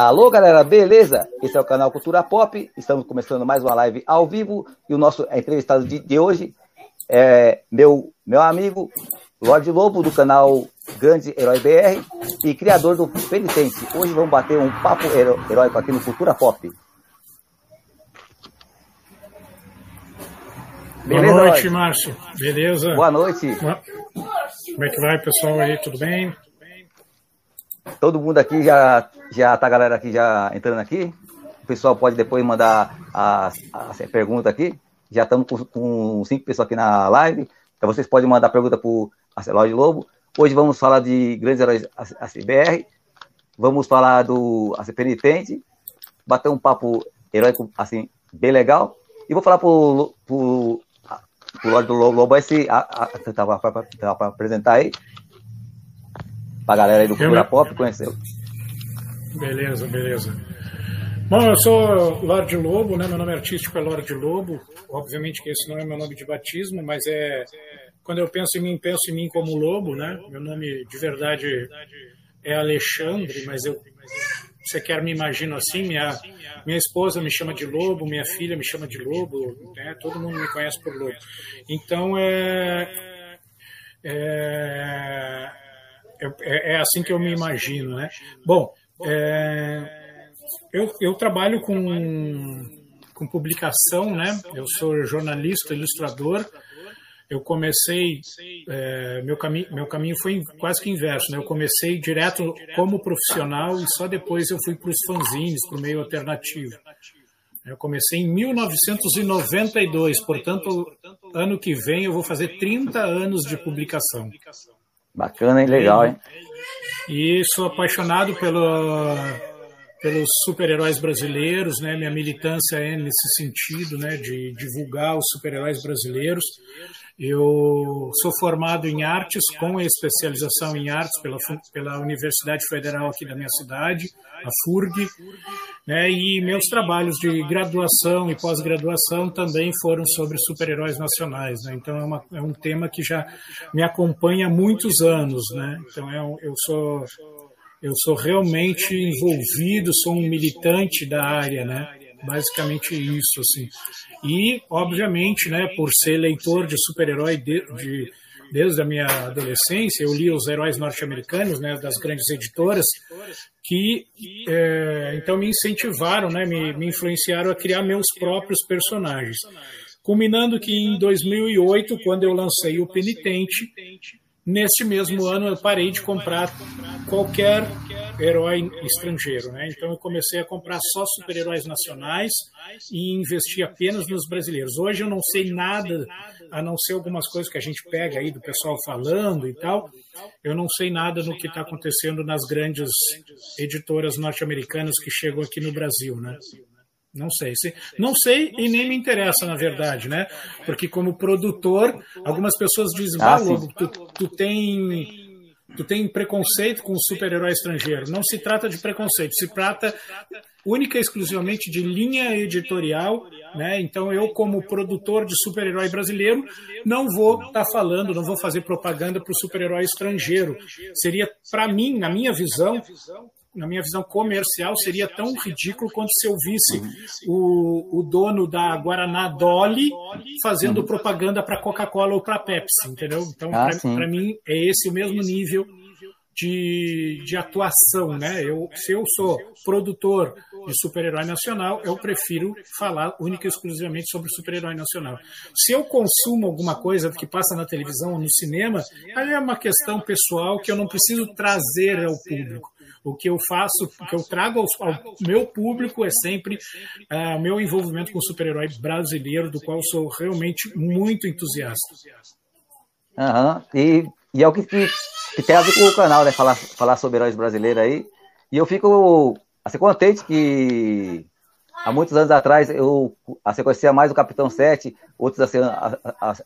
Alô, galera, beleza? Esse é o canal Cultura Pop. Estamos começando mais uma live ao vivo e o nosso entrevistado de, de hoje é meu, meu amigo Lorde Lobo, do canal Grande Herói BR e criador do Penitente. Hoje vamos bater um papo heróico aqui no Cultura Pop. Beleza, Boa noite, Márcio. Beleza? Boa noite. Como é que vai, pessoal aí? Tudo bem? Todo mundo aqui já, já tá a galera aqui já entrando aqui. O pessoal pode depois mandar as, as perguntas aqui. Já estamos com, com, cinco pessoas aqui na live. Então vocês podem mandar pergunta para o de Lobo. Hoje vamos falar de grandes heróis ACBR. Vamos falar do AC Penitente. Bater um papo heróico assim, bem legal. E vou falar para o Lorde do Lobo esse. Para apresentar aí para a galera aí do Cultura Pop conhecer. Beleza, beleza. Bom, eu sou Lorde Lobo, né? Meu nome artístico é Lorde Lobo. Obviamente que esse não é meu nome de batismo, mas é quando eu penso em mim, penso em mim como Lobo, né? Meu nome de verdade é Alexandre, mas eu você quer me imagino assim, minha minha esposa me chama de Lobo, minha filha me chama de Lobo, né? Todo mundo me conhece por Lobo. Então é, é é, é, assim que eu me imagino, né? Bom, é, eu, eu trabalho com, com publicação, né? Eu sou jornalista, ilustrador. Eu comecei, é, meu, caminho, meu caminho foi quase que inverso, né? Eu comecei direto como profissional e só depois eu fui para os fanzines, para o meio alternativo. Eu comecei em 1992, portanto, ano que vem eu vou fazer 30 anos de publicação. Bacana, hein? Legal, hein? E sou apaixonado pelo, pelos super-heróis brasileiros, né? Minha militância é nesse sentido, né? De divulgar os super-heróis brasileiros. Eu sou formado em artes, com especialização em artes pela, pela Universidade Federal aqui da minha cidade, a FURG, né, e meus trabalhos de graduação e pós-graduação também foram sobre super-heróis nacionais. Né, então é, uma, é, um tema que já me acompanha há muitos anos. Né, então é, eu sou eu sou realmente envolvido, sou um militante da área, né? Basicamente isso, assim. E, obviamente, né, por ser leitor de super-herói de, de, desde a minha adolescência, eu li os heróis norte-americanos, né, das grandes editoras, que é, então me incentivaram, né, me, me influenciaram a criar meus próprios personagens. Culminando que em 2008, quando eu lancei o Penitente, Neste mesmo ano, eu parei de comprar qualquer herói estrangeiro. Né? Então, eu comecei a comprar só super-heróis nacionais e investi apenas nos brasileiros. Hoje, eu não sei nada, a não ser algumas coisas que a gente pega aí do pessoal falando e tal. Eu não sei nada no que está acontecendo nas grandes editoras norte-americanas que chegam aqui no Brasil. Né? Não sei. Não sei e nem me interessa, na verdade, né? Porque como produtor, algumas pessoas dizem, ah, Lobo, tu, tu tem tu tem preconceito com o super-herói estrangeiro. Não se trata de preconceito, se trata única e exclusivamente de linha editorial, né? Então eu como produtor de super-herói brasileiro não vou estar tá falando, não vou fazer propaganda para o super-herói estrangeiro. Seria para mim, na minha visão, na minha visão comercial, seria tão ridículo quanto se eu visse o, o dono da Guaraná Dolly fazendo uhum. propaganda para Coca-Cola ou para Pepsi, entendeu? Então, ah, para mim, é esse o mesmo nível de, de atuação, né? Eu, se eu sou produtor de super-herói nacional, eu prefiro falar única e exclusivamente sobre super-herói nacional. Se eu consumo alguma coisa que passa na televisão ou no cinema, aí é uma questão pessoal que eu não preciso trazer ao público. O que eu faço, o que eu trago ao, meu público é sempre uh, meu envolvimento com o super-herói brasileiro, do qual sou realmente muito entusiasta. Uhum. E, e é o que, que, que, tem a ver com o canal, né? Falar, falar sobre heróis brasileiros aí. E eu fico assim, contente que há muitos anos atrás eu assim, conhecia mais o Capitão 7, outros assim,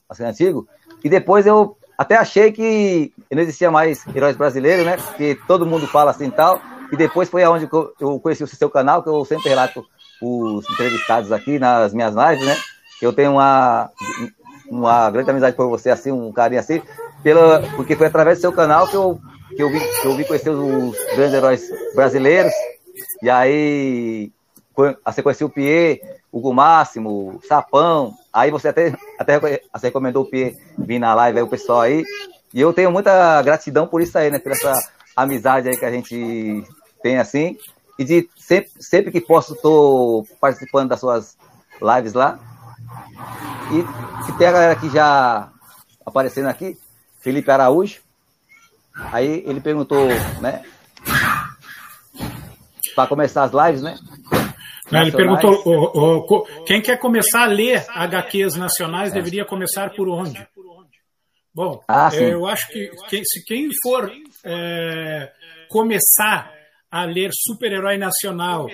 assim antigo, e depois eu até achei que não existia mais heróis brasileiros, né? Que todo mundo fala assim e tal. E depois foi aonde eu conheci o seu canal, que eu sempre relato os entrevistados aqui nas minhas lives, né? Eu tenho uma, uma grande amizade por você, assim, um carinho assim, pela, porque foi através do seu canal que eu, que eu, vi, que eu vi conhecer os grandes heróis brasileiros. E aí você conheceu o Pierre, o Máximo, o Sapão. Aí você até, até você recomendou o Pierre vir na live aí, o pessoal aí. E eu tenho muita gratidão por isso aí, né? Por essa amizade aí que a gente tem assim. E de sempre, sempre que posso, estou participando das suas lives lá. E se tem a galera que já aparecendo aqui, Felipe Araújo. Aí ele perguntou, né? Para começar as lives, né? Ele perguntou: o, o, quem quer começar a ler HQs nacionais é. deveria começar por onde? Bom, ah, eu acho que quem, se quem for é, começar a ler super-herói nacional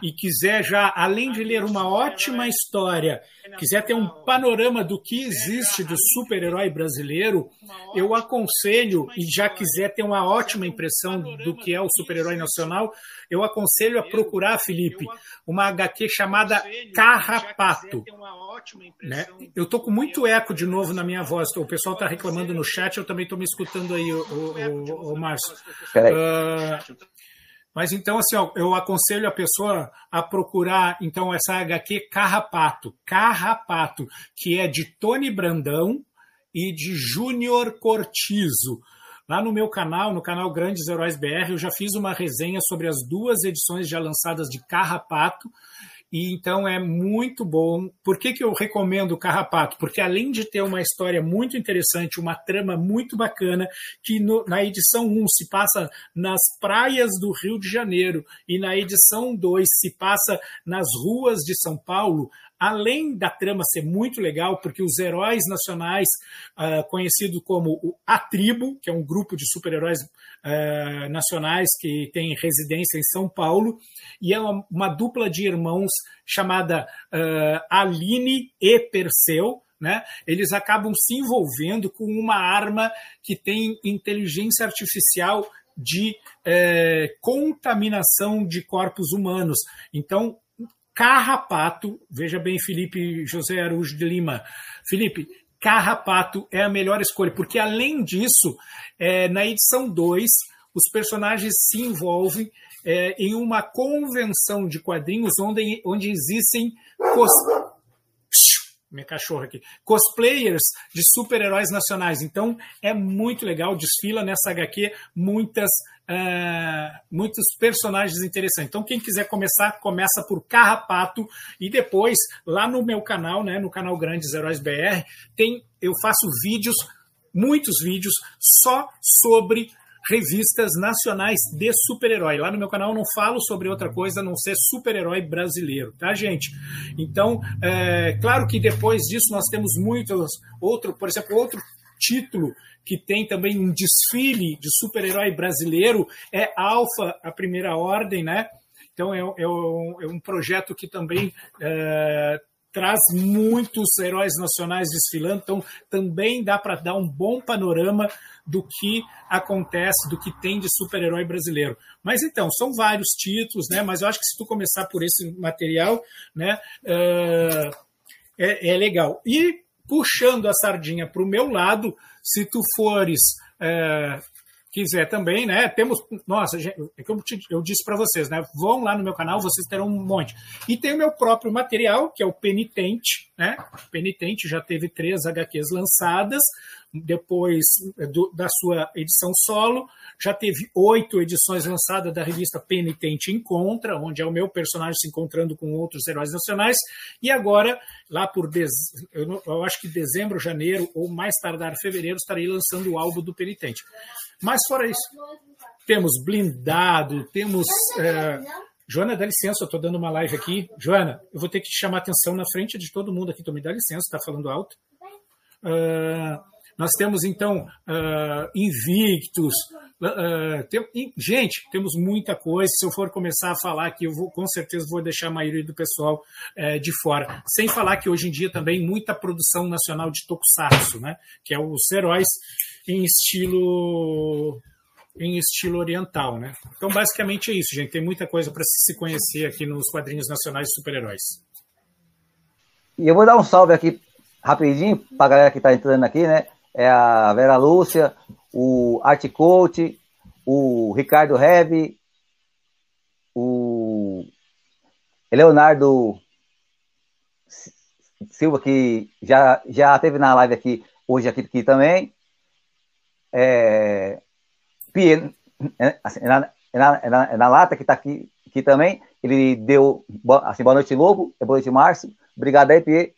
e quiser já, além de ler uma ótima história, quiser ter um panorama do que existe do super-herói brasileiro, eu aconselho, e já quiser ter uma ótima impressão do que é o super-herói nacional, eu aconselho a procurar, Felipe, uma HQ chamada Carrapato. Né? Eu estou com muito eco de novo na minha voz. O pessoal está reclamando no chat, eu também estou me escutando aí, o, o, o Márcio. Uh, mas então, assim, ó, eu aconselho a pessoa a procurar então essa HQ Carrapato, Carrapato, que é de Tony Brandão e de Júnior Cortizo. Lá no meu canal, no canal Grandes Heróis BR, eu já fiz uma resenha sobre as duas edições já lançadas de Carrapato e então é muito bom. Por que, que eu recomendo o Carrapato? Porque além de ter uma história muito interessante, uma trama muito bacana, que no, na edição 1 se passa nas praias do Rio de Janeiro e na edição 2 se passa nas ruas de São Paulo, além da trama ser muito legal, porque os heróis nacionais, uh, conhecido como A Tribo, que é um grupo de super-heróis uh, nacionais que tem residência em São Paulo, e é uma, uma dupla de irmãos chamada uh, Aline e Perseu, né, eles acabam se envolvendo com uma arma que tem inteligência artificial de é, contaminação de corpos humanos. Então, Carrapato, veja bem, Felipe José Araújo de Lima. Felipe, Carrapato é a melhor escolha, porque além disso, é, na edição 2, os personagens se envolvem é, em uma convenção de quadrinhos onde, onde existem. Minha cachorra aqui cosplayers de super-heróis nacionais. Então é muito legal, desfila nessa HQ muitas uh, muitos personagens interessantes. Então, quem quiser começar, começa por Carrapato e depois, lá no meu canal, né, no canal Grandes Heróis BR, tem, eu faço vídeos, muitos vídeos, só sobre revistas nacionais de super-herói. Lá no meu canal eu não falo sobre outra coisa a não ser super-herói brasileiro, tá, gente? Então, é, claro que depois disso nós temos muitos, outro, por exemplo, outro título que tem também um desfile de super-herói brasileiro, é Alfa, a primeira ordem, né? Então é, é, um, é um, projeto que também é, traz muitos heróis nacionais desfilando, então também dá para dar um bom panorama do que acontece, do que tem de super-herói brasileiro. Mas então, são vários títulos, né? Mas eu acho que se tu começar por esse material, né, uh, é, é legal. E puxando a sardinha para o meu lado, se tu fores é, quiser também, né? Temos, nossa, é que eu, eu disse para vocês, né? Vão lá no meu canal, vocês terão um monte. E tem o meu próprio material, que é o Penitente, né? Penitente já teve três HQs lançadas, depois do, da sua edição solo, já teve oito edições lançadas da revista Penitente Encontra, onde é o meu personagem se encontrando com outros heróis nacionais, e agora, lá por dez, eu, eu acho que dezembro, janeiro, ou mais tardar fevereiro, estarei lançando o álbum do Penitente. Mas fora isso, temos blindado, temos. É... Joana, dá licença, eu estou dando uma live aqui. Joana, eu vou ter que te chamar atenção na frente de todo mundo aqui. Tu me dá licença, está falando alto. Uh, nós temos, então, uh, Invictus. Uh, tem, gente, temos muita coisa. Se eu for começar a falar aqui, eu vou, com certeza vou deixar a maioria do pessoal uh, de fora. Sem falar que hoje em dia também muita produção nacional de tokusatsu, né? que é os heróis em estilo em estilo oriental, né? Então, basicamente é isso, gente. Tem muita coisa para se conhecer aqui nos quadrinhos nacionais de super-heróis. E eu vou dar um salve aqui rapidinho para a galera que está entrando aqui, né? É a Vera Lúcia, o Art Coach, o Ricardo Rebe, o Leonardo Silva, que já, já teve na live aqui, hoje aqui, aqui também. É, Pie, é, assim, é na, é na, é na, é na, lata que está aqui, aqui também. Ele deu assim, boa noite, Lobo. Boa noite, Márcio. Obrigado aí, Pie.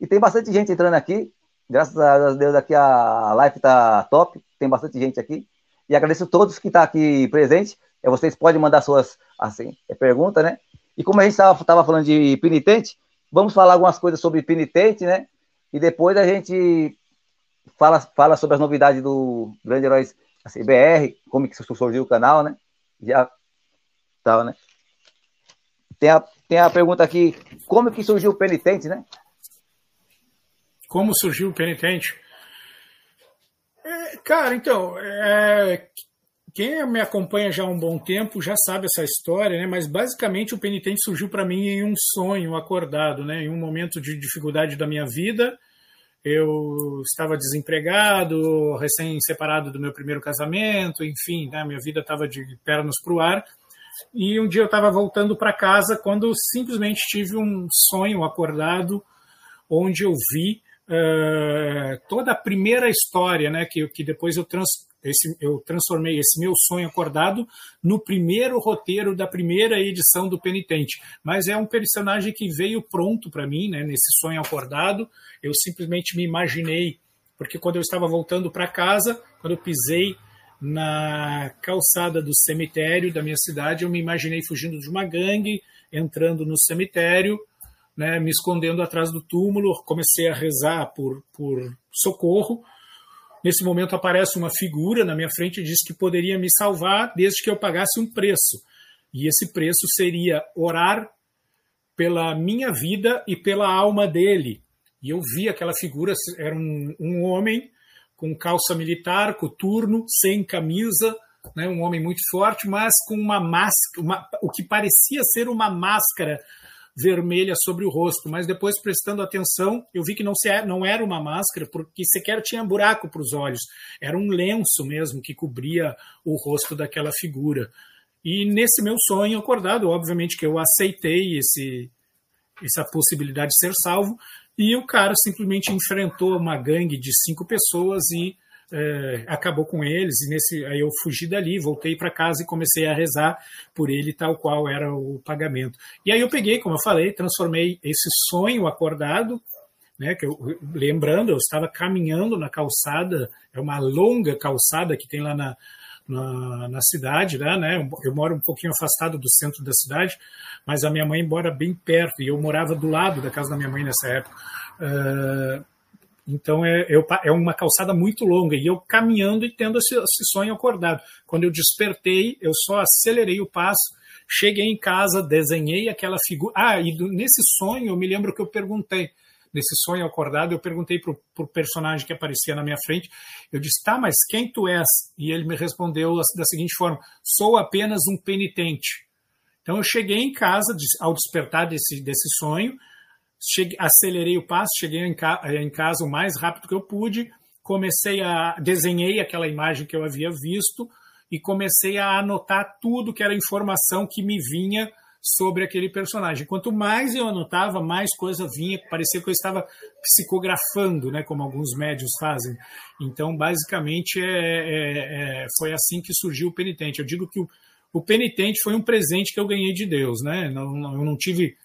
E tem bastante gente entrando aqui. Graças a Deus aqui a live está top. Tem bastante gente aqui. E agradeço a todos que estão tá aqui presentes. Vocês podem mandar suas assim, perguntas, né? E como a gente estava falando de penitente, vamos falar algumas coisas sobre penitente, né? E depois a gente fala, fala sobre as novidades do Grande Heróis assim, BR, como que surgiu o canal, né? Já tal, né? Tem a, tem a pergunta aqui, como que surgiu o penitente, né? Como surgiu o penitente? É, cara, então, é, quem me acompanha já há um bom tempo já sabe essa história, né? Mas basicamente o penitente surgiu para mim em um sonho acordado, né? Em um momento de dificuldade da minha vida, eu estava desempregado, recém-separado do meu primeiro casamento, enfim, né? minha vida estava de pernas para o ar. E um dia eu estava voltando para casa quando simplesmente tive um sonho acordado, onde eu vi uh, toda a primeira história, né, que, que depois eu trans, esse, eu transformei esse meu sonho acordado no primeiro roteiro da primeira edição do Penitente. Mas é um personagem que veio pronto para mim, né, nesse sonho acordado. Eu simplesmente me imaginei, porque quando eu estava voltando para casa, quando eu pisei na calçada do cemitério da minha cidade, eu me imaginei fugindo de uma gangue, entrando no cemitério, né, me escondendo atrás do túmulo, comecei a rezar por, por socorro Nesse momento aparece uma figura na minha frente e diz que poderia me salvar desde que eu pagasse um preço. E esse preço seria orar pela minha vida e pela alma dele. E eu vi aquela figura, era um, um homem com calça militar, coturno, sem camisa, né, um homem muito forte, mas com uma máscara, uma, o que parecia ser uma máscara vermelha sobre o rosto, mas depois prestando atenção, eu vi que não, se, é, não era uma máscara, porque sequer tinha buraco para os olhos, era um lenço mesmo que cobria o rosto daquela figura. E nesse meu sonho acordado, obviamente que eu aceitei esse, essa possibilidade de ser salvo, e o cara simplesmente enfrentou uma gangue de cinco pessoas e é, acabou com eles e nesse aí eu fugi dali, voltei para casa e comecei a rezar por ele tal qual era o pagamento. E aí eu peguei, como eu falei, transformei esse sonho acordado, né, que eu, lembrando, eu estava caminhando na calçada, é uma longa calçada que tem lá na, na, na cidade, né, né, eu moro um pouquinho afastado do centro da cidade, mas a minha mãe mora bem perto e eu morava do lado da casa da minha mãe nessa época. Uh, então é, é uma calçada muito longa e eu caminhando e tendo esse, esse, sonho acordado. Quando eu despertei, eu só acelerei o passo, cheguei em casa, desenhei aquela figura. Ah, e do, nesse sonho eu me lembro que eu perguntei, nesse sonho acordado, eu perguntei para o personagem que aparecia na minha frente, eu disse, tá, mas quem tu és? E ele me respondeu da seguinte forma, sou apenas um penitente. Então eu cheguei em casa, ao despertar desse, desse sonho, cheguei, acelerei o passo, cheguei em, ca, em casa o mais rápido que eu pude, comecei a desenhei aquela imagem que eu havia visto e comecei a anotar tudo que era informação que me vinha sobre aquele personagem. Quanto mais eu anotava, mais coisa vinha, parecia que eu estava psicografando, né, como alguns médios fazem. Então, basicamente, é, é, é, foi assim que surgiu o penitente. Eu digo que o, o penitente foi um presente que eu ganhei de Deus, né? Não, não, eu não tive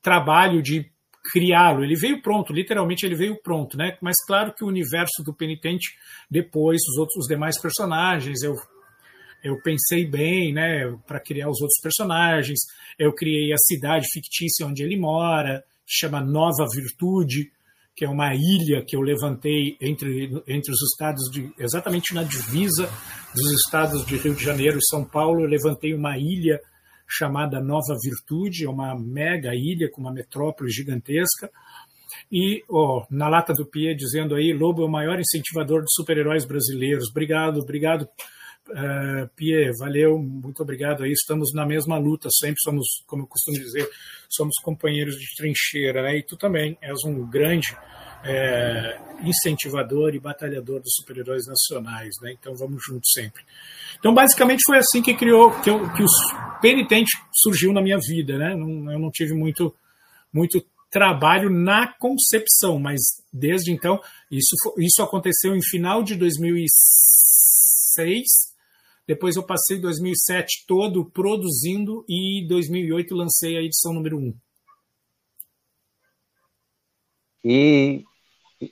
trabalho de criá-lo. Ele veio pronto, literalmente ele veio pronto, né? Mas claro que o universo do penitente, depois os outros, os demais personagens, eu eu pensei bem, né, para criar os outros personagens. Eu criei a cidade fictícia onde ele mora, chama Nova Virtude, que é uma ilha que eu levantei entre, entre os estados de exatamente na divisa dos estados de Rio de Janeiro e São Paulo. Eu levantei uma ilha chamada Nova Virtude, é uma mega ilha com uma metrópole gigantesca. E oh, na lata do Pie dizendo aí, Lobo é o maior incentivador de super-heróis brasileiros. Obrigado, obrigado, uh, Pie, valeu, muito obrigado aí. Estamos na mesma luta, sempre somos, como eu costumo dizer, somos companheiros de trincheira, né? E tu também és um grande é, incentivador e batalhador dos super-heróis nacionais, né? Então vamos juntos sempre. Então basicamente foi assim que criou, que, eu, que surgiu na minha vida, né? Não, eu não tive muito, muito trabalho na concepção, mas desde então, isso, isso aconteceu em final de 2006, depois eu passei 2007 todo produzindo e 2008 lancei a edição número 1. E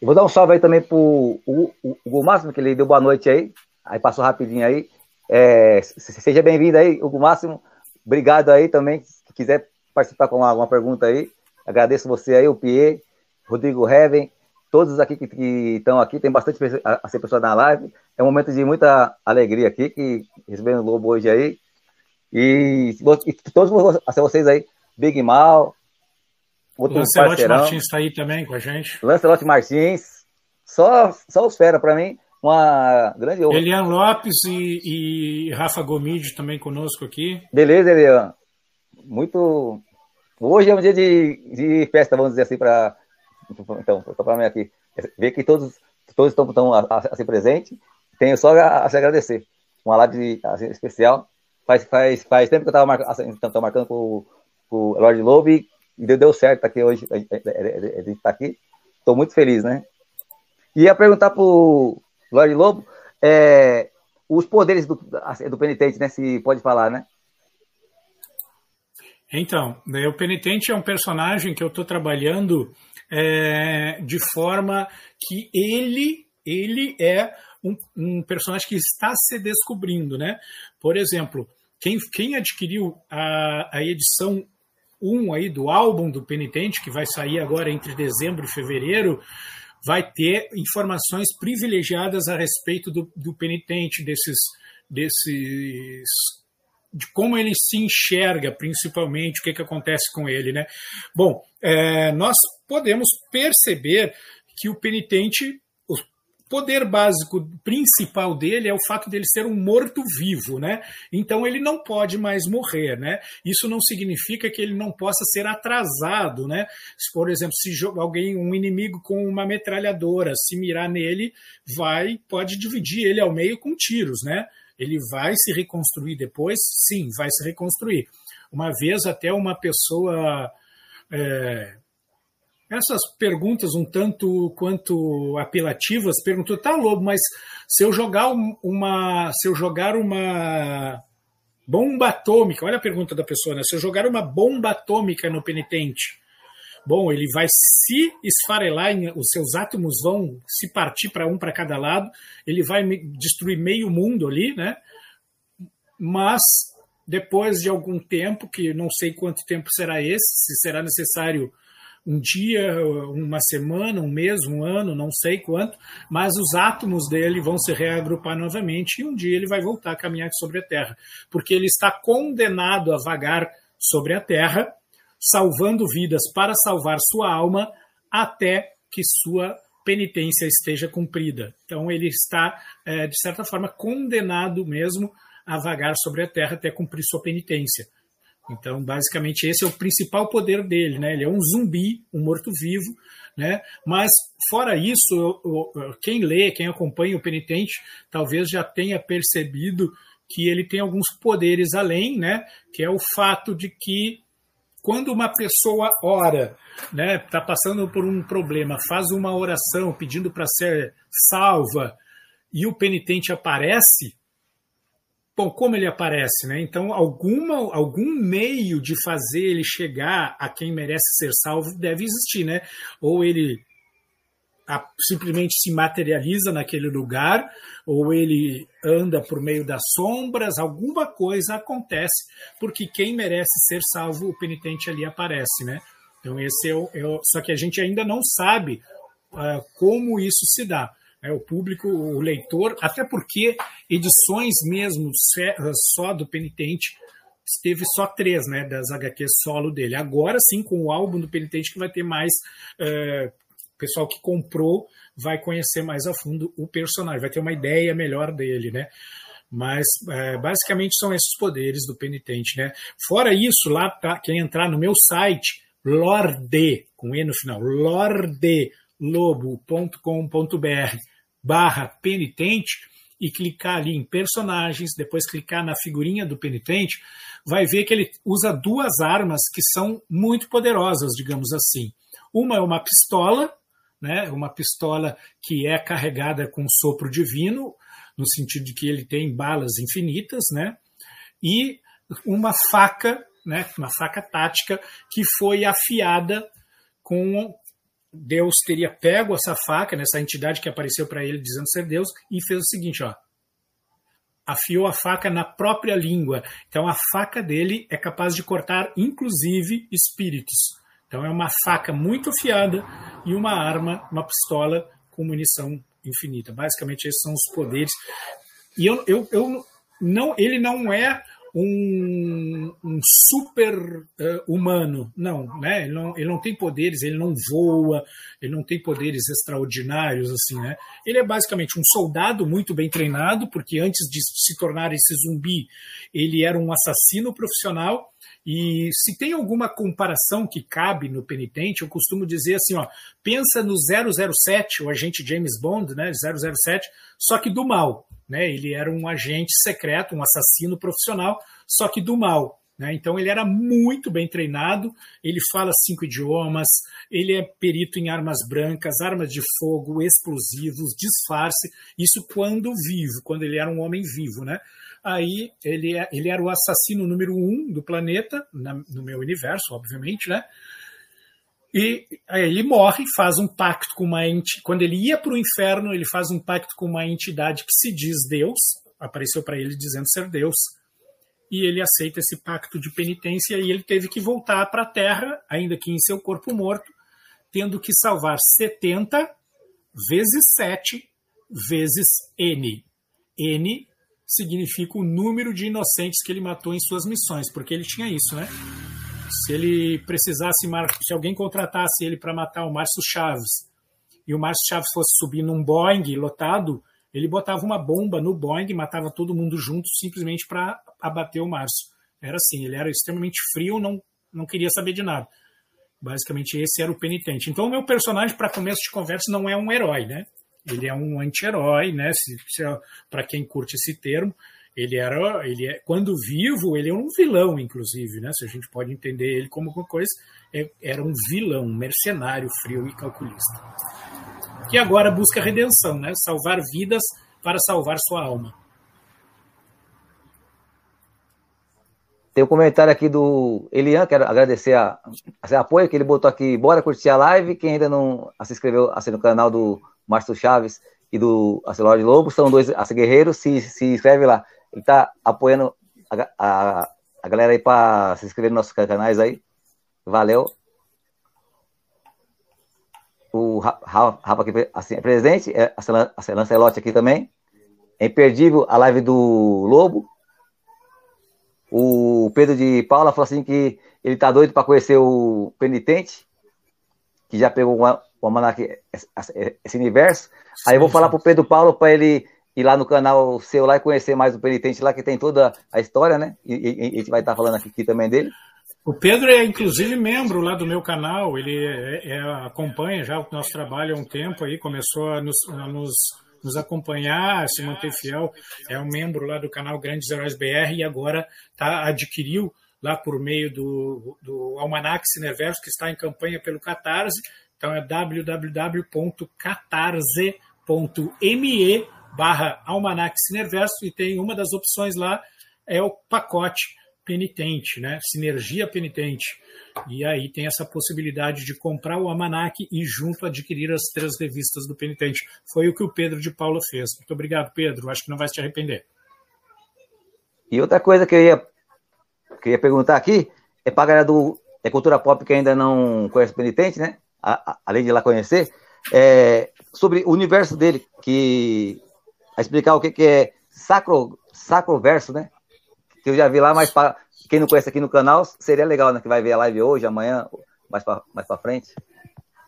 vou dar um salve aí também pro o, o, o Máximo, que ele deu boa noite aí, aí passou rapidinho aí. É, seja bem-vindo aí, Hugo Máximo. Obrigado aí também. Se quiser participar com alguma pergunta aí, agradeço você aí, o Pierre, Rodrigo Heaven, todos aqui que, que estão aqui. Tem bastante a, a ser pessoa na live. É um momento de muita alegria aqui, que recebendo o Lobo hoje aí. E, e todos vocês aí, Big Mal, outro Lancelote parceirão. Martins está aí também com a gente. Lancelote Martins, só, só os fera para mim uma grande honra. Elian Lopes e, e Rafa Gomide também conosco aqui. Beleza, Elian. Muito. Hoje é um dia de, de festa, vamos dizer assim, para. Então, para mim aqui. Ver que todos, todos estão, estão a, a, ser presentes. Tenho só a, a se agradecer. Uma live assim, especial. Faz, faz, faz tempo que eu estava assim, então, marcando com, com o Lord Lobe e deu, deu certo aqui hoje. A gente está aqui. Estou muito feliz, né? E ia perguntar para o Lorde Lobo, é, os poderes do, assim, do penitente, né? Se pode falar, né? Então, né, o penitente é um personagem que eu estou trabalhando é, de forma que ele, ele é um, um, personagem que está se descobrindo, né? Por exemplo, quem, quem adquiriu a, a edição 1 aí do álbum do penitente, que vai sair agora entre dezembro e fevereiro, vai ter informações privilegiadas a respeito do, do penitente, desses, desses de como ele se enxerga, principalmente, o que, que acontece com ele. Né? Bom, é, nós podemos perceber que o penitente poder básico principal dele é o fato dele ser um morto-vivo, né? Então ele não pode mais morrer, né? Isso não significa que ele não possa ser atrasado, né? Se, por exemplo, se alguém, um inimigo com uma metralhadora, se mirar nele, vai, pode dividir ele ao meio com tiros, né? Ele vai se reconstruir depois? Sim, vai se reconstruir. Uma vez até uma pessoa é, essas perguntas um tanto quanto apelativas, perguntou, tá, Lobo, mas se eu jogar uma. Se eu jogar uma bomba atômica, olha a pergunta da pessoa, né? Se eu jogar uma bomba atômica no penitente, bom, ele vai se esfarelar, os seus átomos vão se partir para um para cada lado, ele vai destruir meio mundo ali, né? Mas depois de algum tempo, que não sei quanto tempo será esse, se será necessário um dia, uma semana, um mês, um ano, não sei quanto, mas os átomos dele vão se reagrupar novamente e um dia ele vai voltar a caminhar sobre a Terra, porque ele está condenado a vagar sobre a Terra, salvando vidas para salvar sua alma até que sua penitência esteja cumprida. Então ele está, é, de certa forma, condenado mesmo a vagar sobre a Terra até cumprir sua penitência. Então, basicamente, esse é o principal poder dele, né? Ele é um zumbi, um morto-vivo, né? Mas, fora isso, quem lê, quem acompanha o penitente, talvez já tenha percebido que ele tem alguns poderes além, né? Que é o fato de que quando uma pessoa ora, né, está passando por um problema, faz uma oração pedindo para ser salva e o penitente aparece, Bom, como ele aparece, né? Então, alguma, algum meio de fazer ele chegar a quem merece ser salvo deve existir, né? Ou ele a, simplesmente se materializa naquele lugar, ou ele anda por meio das sombras, alguma coisa acontece, porque quem merece ser salvo, o penitente ali aparece, né? Então, esse é o, é o só que a gente ainda não sabe uh, como isso se dá né, o público, o leitor, até porque edições mesmo só do Penitente teve só três, né, das HQs solo dele. Agora sim, com o álbum do Penitente, que vai ter mais. Uh, pessoal que comprou vai conhecer mais a fundo o personagem, vai ter uma ideia melhor dele, né? Mas é, basicamente são esses poderes do penitente, né? Fora isso, lá tá, quem entrar no meu site, lorde, com E no final, lordelobo.com.br barra penitente, e clicar ali em personagens, depois clicar na figurinha do penitente, vai ver que ele usa duas armas que são muito poderosas, digamos assim. Uma é uma pistola, né, uma pistola que é carregada com sopro divino, no sentido de que ele tem balas infinitas, né, e uma faca, né, uma faca tática que foi afiada com Deus teria pego essa faca, nessa entidade que apareceu para ele dizendo ser Deus, e fez o seguinte, ó. Afiou a faca na própria língua. Então a faca dele é capaz de cortar, inclusive, espíritos. Então é uma faca muito afiada e uma arma, uma pistola com munição infinita. Basicamente esses são os poderes. E eu, eu, eu não, ele não é um, um super uh, humano. Não, né? Ele não, ele não tem poderes, ele não voa, ele não tem poderes extraordinários, assim, né? Ele é basicamente um soldado muito bem treinado, porque antes de se tornar esse zumbi, ele era um assassino profissional. E se tem alguma comparação que cabe no penitente, eu costumo dizer assim, ó, pensa no 007, o agente James Bond, né, 007, só que do mal. Né? Ele era um agente secreto, um assassino profissional, só que do mal. Né? Então ele era muito bem treinado, ele fala cinco idiomas, ele é perito em armas brancas, armas de fogo, explosivos, disfarce, isso quando vivo, quando ele era um homem vivo. Né? Aí ele, é, ele era o assassino número um do planeta, na, no meu universo, obviamente, né? E aí ele morre, faz um pacto com uma entidade. Quando ele ia para o inferno, ele faz um pacto com uma entidade que se diz Deus, apareceu para ele dizendo ser Deus, e ele aceita esse pacto de penitência e ele teve que voltar para a Terra, ainda que em seu corpo morto, tendo que salvar 70 vezes 7 vezes N. N significa o número de inocentes que ele matou em suas missões, porque ele tinha isso, né? Se ele precisasse, se alguém contratasse ele para matar o Márcio Chaves e o Márcio Chaves fosse subir num Boeing lotado, ele botava uma bomba no Boeing, matava todo mundo junto simplesmente para abater o Márcio. Era assim, ele era extremamente frio, não, não queria saber de nada. Basicamente, esse era o penitente. Então, o meu personagem, para começo de conversa, não é um herói, né? Ele é um anti-herói, né? É, para quem curte esse termo. Ele era, ele é, quando vivo, ele é um vilão, inclusive, né? Se a gente pode entender ele como uma coisa, é, era um vilão, um mercenário frio e calculista. Que agora busca redenção, né? Salvar vidas para salvar sua alma. Tem um comentário aqui do Elian, quero agradecer a, a apoio que ele botou aqui. Bora curtir a live. Quem ainda não se inscreveu assim, no canal do Márcio Chaves e do Acelor Lobo, são dois guerreiros. Se, se inscreve lá. Ele tá apoiando a, a, a galera aí para se inscrever nos nossos canais aí. Valeu. O Rafa aqui assim, é presente, é, a Lancelote aqui também. É imperdível a live do Lobo. O Pedro de Paula falou assim que ele tá doido para conhecer o Penitente, que já pegou uma, uma esse universo. Aí eu vou falar pro Pedro Paulo para ele ir lá no canal seu lá e conhecer mais o penitente lá, que tem toda a história, né? E, a gente vai estar falando aqui, aqui, também dele. O Pedro é inclusive membro lá do meu canal, ele é, é, acompanha já o nosso trabalho há um tempo aí, começou a nos, a nos, nos acompanhar, se manter fiel, é um membro lá do canal Grandes Heróis BR e agora tá, adquiriu lá por meio do, do Almanac Cineverso, que está em campanha pelo Catarse, então é www.catarse.me barra Almanac Cineverso e tem uma das opções lá é o pacote penitente, né? Sinergia penitente. E aí tem essa possibilidade de comprar o almanac e junto adquirir as três revistas do penitente. Foi o que o Pedro de Paula fez. Muito obrigado, Pedro. Acho que não vai se arrepender. E outra coisa que eu ia, que eu ia perguntar aqui é para a galera do é cultura pop que ainda não conhece o penitente, né? A, a, além de lá conhecer, é, sobre o universo dele, que a explicar o que, que é sacro, sacro verso, né? Que eu já vi lá, mas para quem não conhece aqui no canal, seria legal, né? Que vai ver a live hoje, amanhã, mais para mais frente.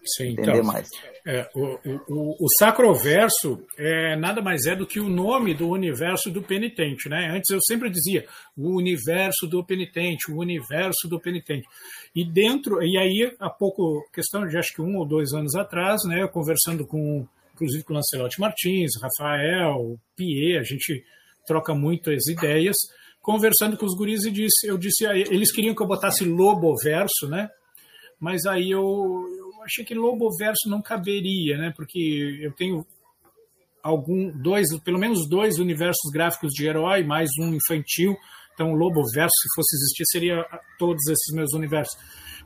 Sim, entender então, mais. É, o, o, o sacroverso é nada mais é do que o nome do universo do penitente, né? Antes eu sempre dizia o universo do penitente, o universo do penitente. E dentro, e aí há pouco, questão de acho que um ou dois anos atrás, né? Conversando com inclusive com o Lancelotti Martins, Rafael, Pierre, a gente troca muitas ideias. Conversando com os guris, e disse, eu disse, eles queriam que eu botasse Lobo Verso, né? Mas aí eu, eu achei que Lobo Verso não caberia, né? Porque eu tenho algum dois, pelo menos dois universos gráficos de herói, mais um infantil. Então, o Lobo Verso, se fosse existir, seria todos esses meus universos.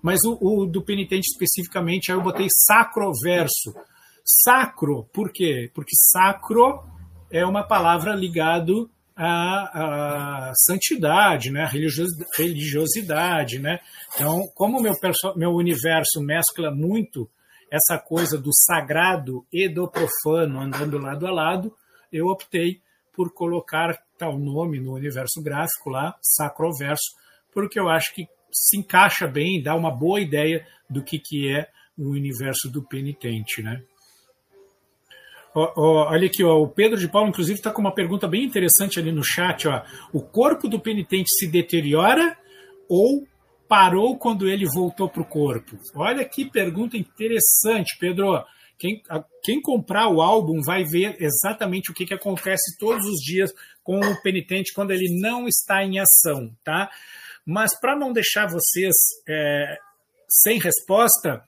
Mas o, o do penitente especificamente, aí eu botei Sacroverso. Sacro, por quê? Porque sacro é uma palavra ligado à, à santidade, né? à religiosidade. Né? Então, como meu, meu universo mescla muito essa coisa do sagrado e do profano andando lado a lado, eu optei por colocar tal nome no universo gráfico lá, Sacroverso, porque eu acho que se encaixa bem, dá uma boa ideia do que, que é o universo do penitente, né? Olha aqui, o Pedro de Paulo, inclusive, está com uma pergunta bem interessante ali no chat. O corpo do penitente se deteriora ou parou quando ele voltou para o corpo? Olha que pergunta interessante, Pedro. Quem, quem, comprar o álbum vai ver exatamente o que, que acontece todos os dias com o penitente quando ele não está em ação, tá? Mas para não deixar vocês é, sem resposta,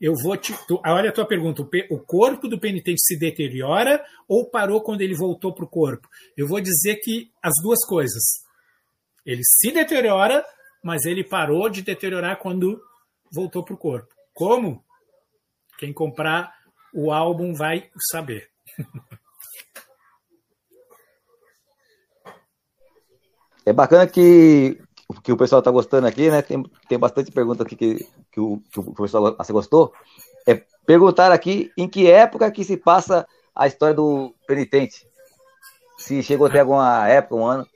eu vou te. Tu, olha a tua pergunta: o corpo do penitente se deteriora ou parou quando ele voltou para o corpo? Eu vou dizer que as duas coisas. Ele se deteriora mas ele parou de deteriorar quando voltou para o corpo. Como? Quem comprar o álbum vai saber. É bacana que, que o pessoal está gostando aqui, né? Tem, tem bastante pergunta aqui que, que, o, que o pessoal gostou. É perguntar aqui em que época que se passa a história do penitente. Se chegou até alguma época, um ano.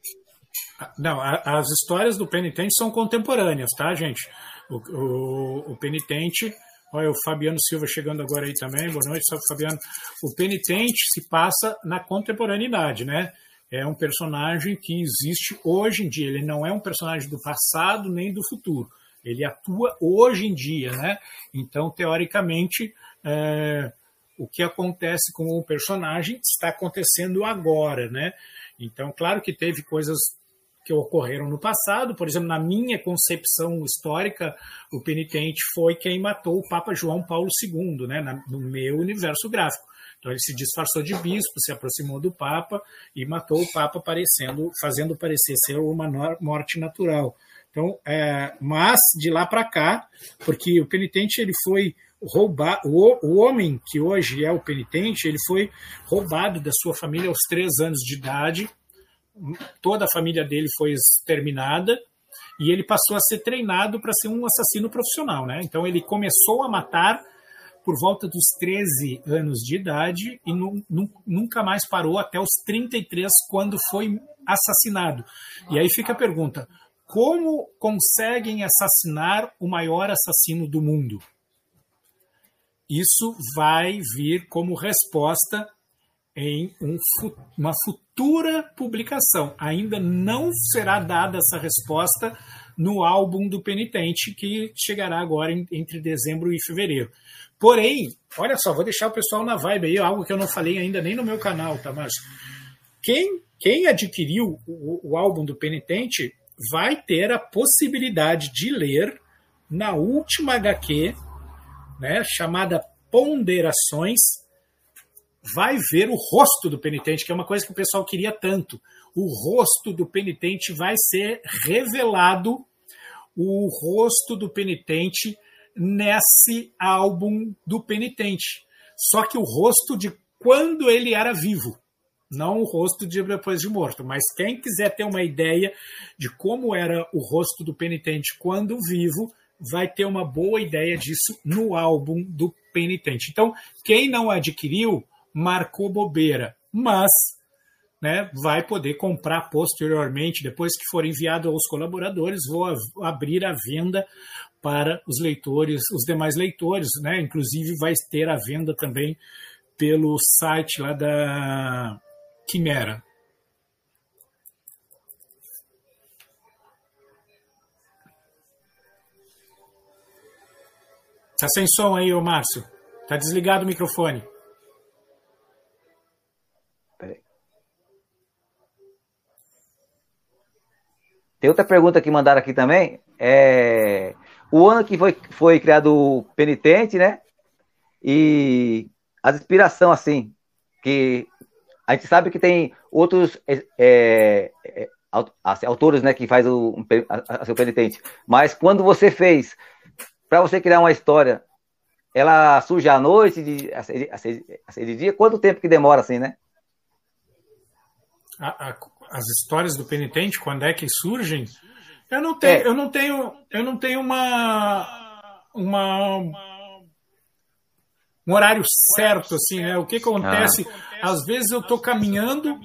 Não, as histórias do penitente são contemporâneas, tá, gente? O, o, o, penitente, olha o Fabiano Silva chegando agora aí também, boa noite, salve Fabiano. O penitente se passa na contemporaneidade, né? É um personagem que existe hoje em dia, ele não é um personagem do passado nem do futuro, ele atua hoje em dia, né? Então, teoricamente, é, o que acontece com o personagem está acontecendo agora, né? Então, claro que teve coisas que ocorreram no passado. Por exemplo, na minha concepção histórica, o penitente foi quem matou o Papa João Paulo II, né, no meu universo gráfico. Então ele se disfarçou de bispo, se aproximou do Papa e matou o Papa, parecendo, fazendo parecer ser uma morte natural. Então, é, mas de lá para cá, porque o penitente ele foi roubar o, o homem que hoje é o penitente, ele foi roubado da sua família aos três anos de idade toda a família dele foi exterminada e ele passou a ser treinado para ser um assassino profissional, né? Então ele começou a matar por volta dos 13 anos de idade e nu, nu, nunca mais parou até os 33 quando foi assassinado. E aí fica a pergunta: como conseguem assassinar o maior assassino do mundo? Isso vai vir como resposta em um, uma futura publicação. Ainda não será dada essa resposta no álbum do Penitente, que chegará agora em, entre dezembro e fevereiro. Porém, olha só, vou deixar o pessoal na vibe aí, algo que eu não falei ainda nem no meu canal, tá, Márcio? Quem, quem adquiriu o, o álbum do Penitente vai ter a possibilidade de ler na última HQ, né, chamada Ponderações, vai ver o rosto do penitente, que é uma coisa que o pessoal queria tanto. O rosto do penitente vai ser revelado, o rosto do penitente nesse álbum do penitente. Só que o rosto de quando ele era vivo, não o rosto de depois de morto. Mas quem quiser ter uma ideia de como era o rosto do penitente quando vivo, vai ter uma boa ideia disso no álbum do penitente. Então, quem não adquiriu, marcou bobeira, mas né, vai poder comprar posteriormente, depois que for enviado aos colaboradores, vou abrir a venda para os leitores, os demais leitores, né? Inclusive vai ter a venda também pelo site lá da Quimera Tá sem som aí, ô Márcio. Tá desligado o microfone. Peraí. Tem outra pergunta que mandaram aqui também. É... O ano que foi, foi criado o Penitente, né? E as inspirações assim, que a gente sabe que tem outros é, é, é assim, autores, né, que faz o, a, a, seu penitente. Mas quando você fez, para você criar uma história, ela surge à noite, de, a, a, a, de dia? Quanto tempo que demora, assim, né? as histórias do penitente, quando é que surgem? Eu não tenho, é. eu não tenho, eu não tenho uma, uma um horário certo assim, né? O que acontece? Ah. Às vezes eu estou caminhando,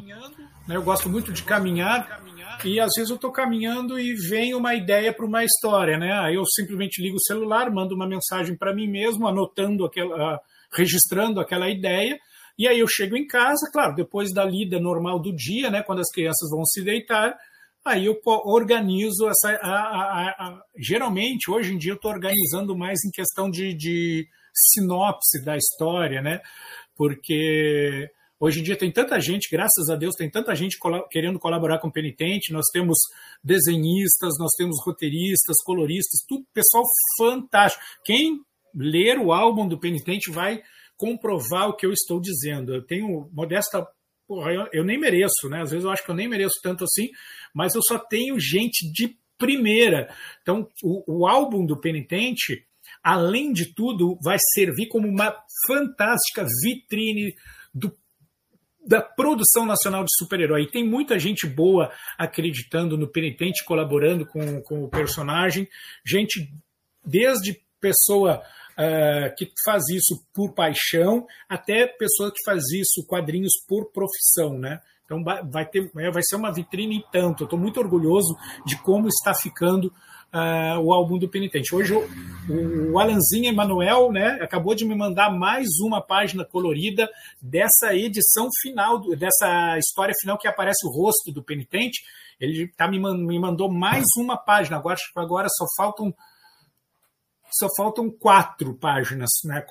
né? Eu gosto muito de caminhar e às vezes eu estou caminhando e vem uma ideia para uma história, né? Aí eu simplesmente ligo o celular, mando uma mensagem para mim mesmo, anotando aquela, registrando aquela ideia. E aí eu chego em casa, claro, depois da lida normal do dia, né? Quando as crianças vão se deitar, Aí eu organizo essa. A, a, a, geralmente, hoje em dia, eu estou organizando mais em questão de, de, sinopse da história, né? Porque hoje em dia tem tanta gente, graças a Deus, tem tanta gente querendo colaborar com o Penitente. Nós temos desenhistas, nós temos roteiristas, coloristas, tudo pessoal fantástico. Quem ler o álbum do Penitente vai comprovar o que eu estou dizendo. Eu tenho modesta porra, eu, nem mereço, né? Às vezes eu acho que eu nem mereço tanto assim, mas eu só tenho gente de primeira. Então, o, o álbum do Penitente, além de tudo, vai servir como uma fantástica vitrine do da produção nacional de super-herói. Tem muita gente boa acreditando no Penitente, colaborando com, com o personagem, gente desde pessoa uh, que faz isso por paixão, até pessoa que faz isso, quadrinhos por profissão, né? Então vai, ter, é, vai ser uma vitrine e tanto. Estou muito orgulhoso de como está ficando uh, o álbum do Penitente. Hoje o, o Alanzinho Emanuel né, acabou de me mandar mais uma página colorida dessa edição final, dessa história final que aparece o rosto do Penitente. Ele tá, me, me mandou mais uma página. Agora, agora só faltam só faltam quatro páginas né,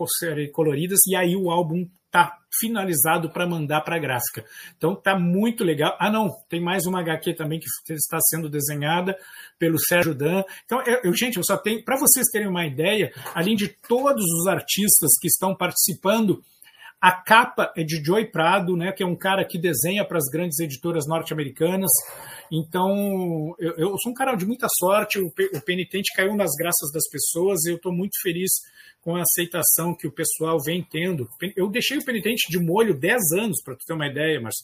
coloridas e aí o álbum tá finalizado para mandar para a gráfica. Então tá muito legal. Ah, não, tem mais uma HQ também que está sendo desenhada pelo Sérgio Dan. Então, eu, gente, eu só tenho para vocês terem uma ideia, além de todos os artistas que estão participando, a capa é de Joey Prado, né, que é um cara que desenha para as grandes editoras norte-americanas. Então, eu, eu, sou um cara de muita sorte. O, o penitente caiu nas graças das pessoas e eu estou muito feliz com a aceitação que o pessoal vem tendo. Eu deixei o penitente de molho 10 anos, para tu ter uma ideia, mas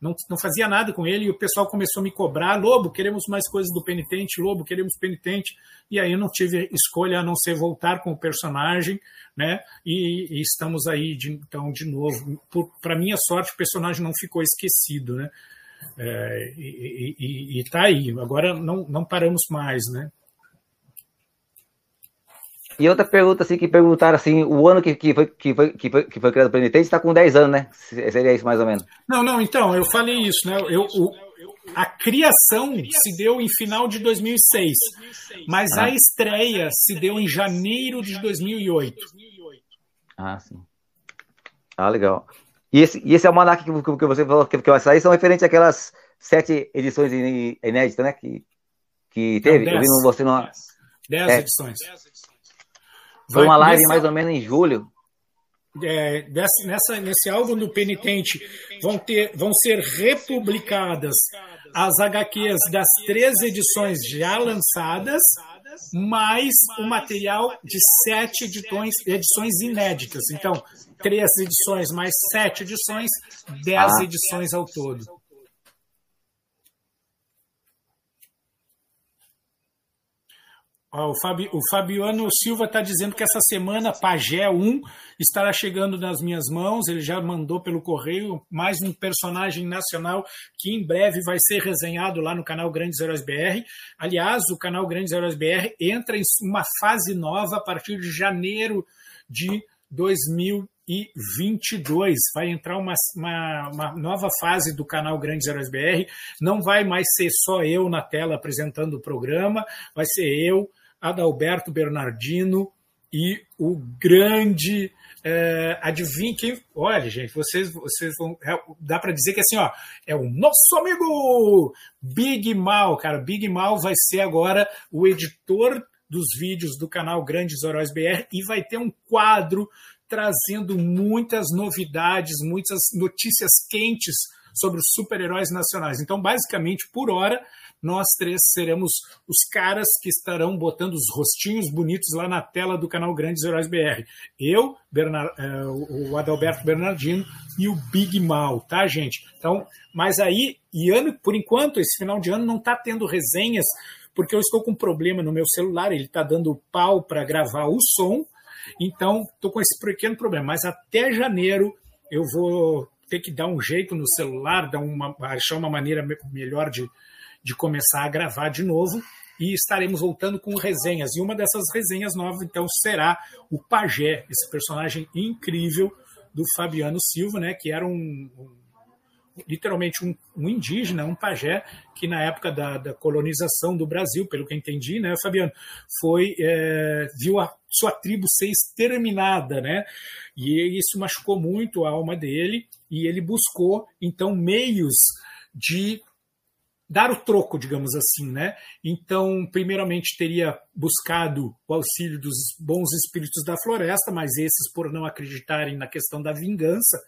não, não fazia nada com ele e o pessoal começou a me cobrar: Lobo, queremos mais coisas do penitente, Lobo, queremos penitente. E aí eu não tive escolha a não ser voltar com o personagem, né? E, e estamos aí, de, então, de novo. Para minha sorte, o personagem não ficou esquecido, né? É, e, está aí. Agora não, não paramos mais, né? E outra pergunta, assim, que perguntaram assim, o ano que, que, foi, que, foi, que, foi, que foi criado o Penitente está com 10 anos, né? Seria isso mais ou menos. Não, não, então, eu falei isso, né? Eu, o, a criação se deu em final de 2006, mas ah. a estreia se deu em janeiro de 2008. Ah, sim. Ah, legal. E esse, e esse almanac que, que você falou que, que vai sair são referentes àquelas sete edições inéditas, né? Que, que teve. Não, dez, eu vi você numa. Dez é. edições. Foi uma live mais ou menos em julho. É, desse, nessa, nesse álbum do Penitente vão, ter, vão ser republicadas as HQs das três edições já lançadas, mais o material de sete editões, edições inéditas. Então, três edições mais sete edições, dez ah. edições ao todo. O, Fabi, o Fabiano Silva está dizendo que essa semana Pagé 1 estará chegando nas minhas mãos. Ele já mandou pelo correio mais um personagem nacional que em breve vai ser resenhado lá no canal Grandes Heróis BR. Aliás, o canal Grandes Heróis BR entra em uma fase nova a partir de janeiro de 2022. Vai entrar uma, uma, uma, nova fase do canal Grandes Heróis BR. Não vai mais ser só eu na tela apresentando o programa, vai ser eu, Adalberto Bernardino e o grande é, adivinhe quem. Olha, gente, vocês, vocês vão. É, dá para dizer que assim, ó, é o nosso amigo Big Mal, cara. Big Mal vai ser agora o editor dos vídeos do canal Grandes Heróis BR e vai ter um quadro trazendo muitas novidades, muitas notícias quentes sobre os super-heróis nacionais. Então, basicamente, por hora, nós três seremos os caras que estarão botando os rostinhos bonitos lá na tela do canal Grandes Heróis BR. Eu, Bernard, é, o Adalberto Bernardino e o Big Mal, tá, gente? Então, mas aí, e ano, por enquanto, esse final de ano não está tendo resenhas, porque eu estou com um problema no meu celular, ele está dando pau para gravar o som, então estou com esse pequeno problema. Mas até janeiro eu vou ter que dar um jeito no celular, dar uma, achar uma maneira melhor de, de começar a gravar de novo. E estaremos voltando com resenhas. E uma dessas resenhas novas, então, será o Pajé, esse personagem incrível do Fabiano Silva, né, que era um, um literalmente um, um, indígena, um pajé, que na época da, da, colonização do Brasil, pelo que eu entendi, né, Fabiano, foi é, viu a sua tribo ser exterminada, né? E isso machucou muito a alma dele e ele buscou então meios de dar o troco, digamos assim, né? Então, primeiramente teria buscado o auxílio dos bons espíritos da floresta, mas esses por não acreditarem na questão da vingança,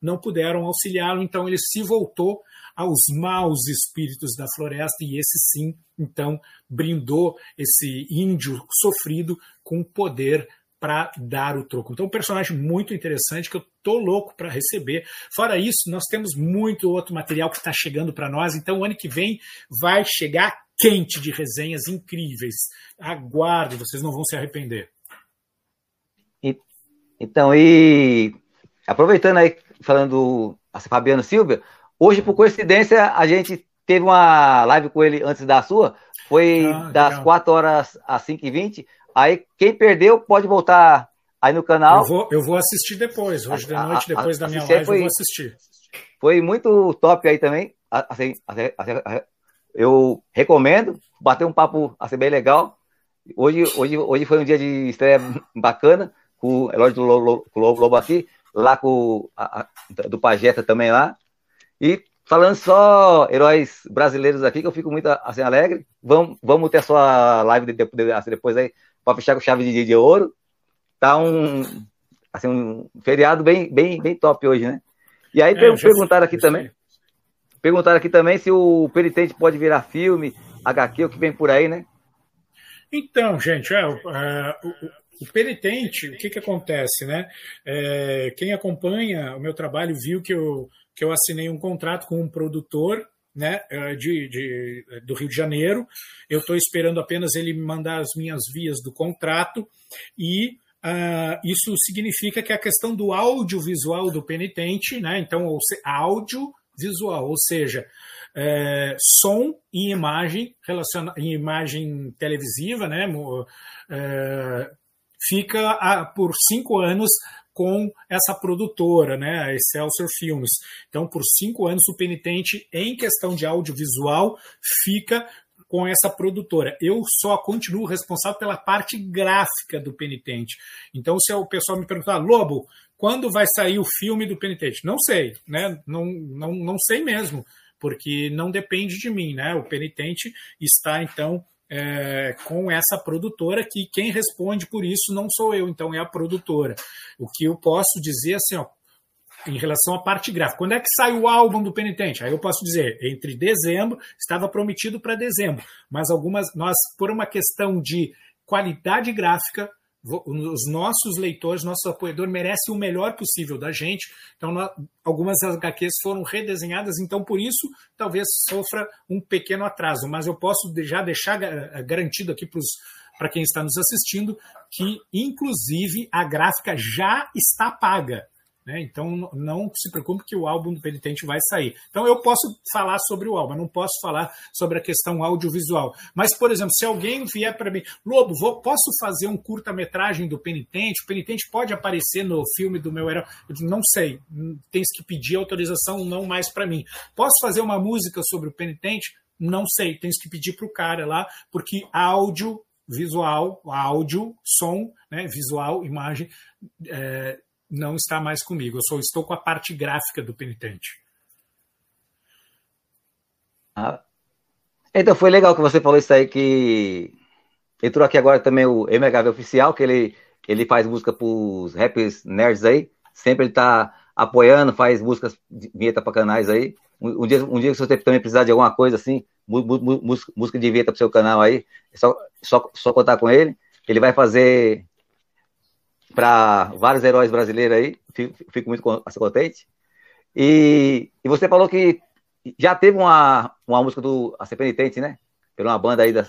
não puderam auxiliá-lo, então ele se voltou aos maus espíritos da floresta e esse sim, então, brindou esse índio sofrido com poder para dar o troco. Então, um personagem muito interessante que eu tô louco para receber. Fora isso, nós temos muito outro material que está chegando para nós. Então, o ano que vem vai chegar quente de resenhas incríveis. Aguarde, vocês não vão se arrepender. E, então, e aproveitando aí falando a Fabiano Silva, hoje, por coincidência, a gente teve uma live com ele antes da sua, foi ah, das legal. 4 horas às 5 e 20 Aí, quem perdeu, pode voltar aí no canal. Eu vou, eu vou assistir depois, hoje de noite, depois a, a, da minha live, foi, eu vou assistir. Foi muito top aí também. Assim, assim, assim, eu recomendo, bater um papo assim, bem legal. Hoje, hoje, hoje foi um dia de estreia bacana, com o Elógio do Lobo, Lobo aqui, lá com a, do Pajeta também lá. E falando só heróis brasileiros aqui, que eu fico muito assim, alegre. Vamos, vamos ter a sua live de, de, assim, depois aí, para fechar com chave de, de ouro. Tá um, assim, um feriado bem, bem, bem top hoje, né? E aí é, perguntaram aqui também. Perguntaram aqui também se o Penitente pode virar filme, HQ, o que vem por aí, né? Então, gente, é, é o, o penitente, o que, que acontece, né? É, quem acompanha o meu trabalho viu que eu, que eu assinei um contrato com um produtor né, é, de, de, do Rio de Janeiro. Eu estou esperando apenas ele me mandar as minhas vias do contrato e uh, isso significa que a questão do audiovisual do penitente, né, então audiovisual, ou seja, é, som e imagem, relaciona, imagem televisiva, né, é, fica a, por cinco anos com essa produtora, né, a Excelsior Filmes. Então, por cinco anos, o penitente, em questão de audiovisual, fica com essa produtora. Eu só continuo responsável pela parte gráfica do penitente. Então, se o pessoal me perguntar, Lobo, quando vai sair o filme do penitente? Não sei, né? Não, não, não sei mesmo, porque não depende de mim, né? O penitente está, então, é, com essa produtora que quem responde por isso não sou eu, então é a produtora. O que eu posso dizer assim, ó, em relação à parte gráfica. Quando é que sai o álbum do Penitente? Aí eu posso dizer, entre dezembro, estava prometido para dezembro, mas algumas, nós, por uma questão de qualidade gráfica, os nossos leitores, nosso apoiador merece o melhor possível da gente. Então, algumas HQs foram redesenhadas, então por isso talvez sofra um pequeno atraso. Mas eu posso já deixar eh, garantido aqui para quem está nos assistindo que, inclusive, a gráfica já está paga. Né? Então não se preocupe que o álbum do Penitente vai sair. Então eu posso falar sobre o álbum, não posso falar sobre a questão audiovisual. Mas, por exemplo, se alguém vier para mim, Lobo, vou, posso fazer um curta-metragem do Penitente? O Penitente pode aparecer no filme do meu herói? Eu não sei, tens que pedir autorização, não mais para mim. Posso fazer uma música sobre o Penitente? Não sei, tens que pedir para o cara lá, porque áudio, visual, áudio, som, né, visual, imagem, é, não está mais comigo. Eu só estou com a parte gráfica do penitente. Ah. Então foi legal que você falou isso aí que entrou aqui agora também o MHV oficial, que ele ele faz música para os rappers nerds aí. Sempre ele tá apoiando, faz músicas, vinheta para canais aí. Um, um, dia, um dia que você também precisar de alguma coisa assim, música de vinheta para seu canal aí, é só, só, só contar com ele. Ele vai fazer para vários heróis brasileiros aí, fico, fico muito contente. E, e, você falou que já teve uma, uma música do A Ser Penitente, né? Pela uma banda aí da,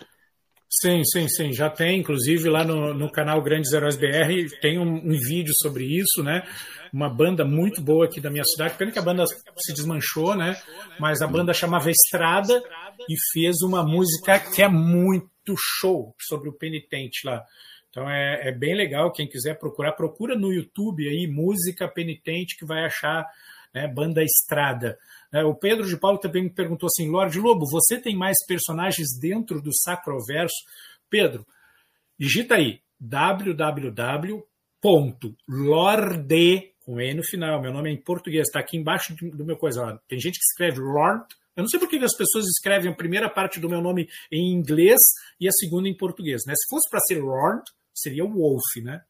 Sim, sim, sim. Já tem, inclusive, lá no, no canal Grandes Heróis BR, tem um, um, vídeo sobre isso, né? Uma banda muito boa aqui da minha cidade. Pena que a banda se desmanchou, né? Mas a banda chamava Estrada e fez uma música que é muito show sobre o penitente lá. Então é, é bem legal. Quem quiser procurar, procura no YouTube aí, música penitente, que vai achar né, banda Estrada. É, o Pedro de Paulo também me perguntou assim, Lorde Lobo, você tem mais personagens dentro do Sacroverso? Pedro, digita aí www.lorde, com E no final, meu nome é em português, está aqui embaixo do meu coisa. Ó. Tem gente que escreve Lord, eu não sei por que as pessoas escrevem a primeira parte do meu nome em inglês e a segunda em português. Né? Se fosse para ser Lord, seria Wolf, né?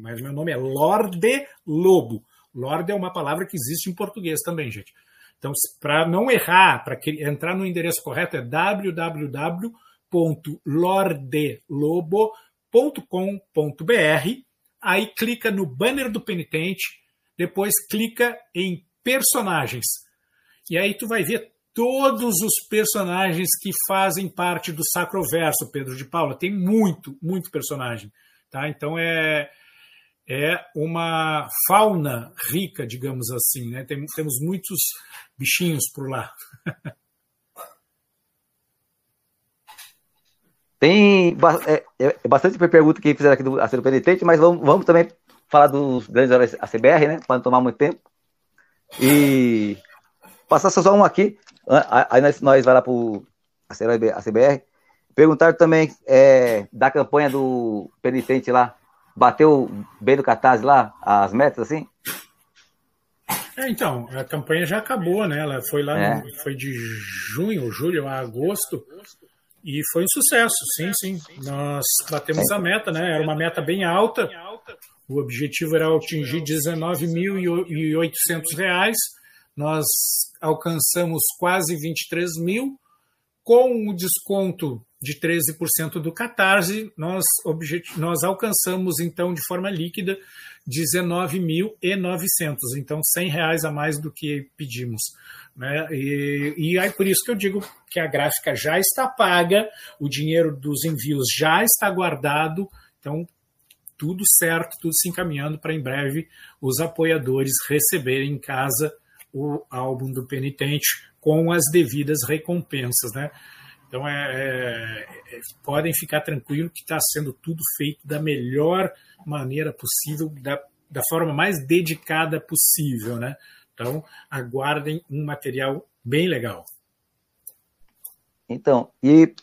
Mas meu nome é Lorde Lobo. Lorde é uma palavra que existe em português também, gente. Então, para não errar, para entrar no endereço correto é www.lordelobo.com.br. Aí clica no banner do penitente, depois clica em personagens. E aí tu vai ver todos os personagens que fazem parte do Sacroverso, Pedro de Paula. Tem muito, muito personagem. Tá? Então é, é uma fauna rica, digamos assim. Né? Tem, temos muitos bichinhos por lá. Tem é, é, é bastante pergunta que fizeram aqui do Acero Penitente, mas vamos, vamos também falar dos grandes heróis ACBR, né? Para não tomar muito tempo. E passar só um aqui. Aí nós, nós vai lá para o ACBR. Perguntaram também é, da campanha do penitente lá bateu bem do Catarse lá, as metas, assim? É, então, a campanha já acabou, né? Ela foi lá, é. no, foi de junho, julho a agosto, e foi um sucesso, sim, sim. Nós batemos a meta, né? Era uma meta bem alta. O objetivo era atingir R$ 19.800. Nós alcançamos quase 23 mil, com o desconto de 13% do Catarse, nós, nós alcançamos, então, de forma líquida, 19.900. Então, 100 reais a mais do que pedimos. Né? E, e aí, por isso que eu digo que a gráfica já está paga, o dinheiro dos envios já está guardado, então, tudo certo, tudo se encaminhando para em breve os apoiadores receberem em casa o álbum do penitente com as devidas recompensas, né? Então, é, é, é, podem ficar tranquilos que está sendo tudo feito da melhor maneira possível, da, da forma mais dedicada possível, né? Então, aguardem um material bem legal. Então, e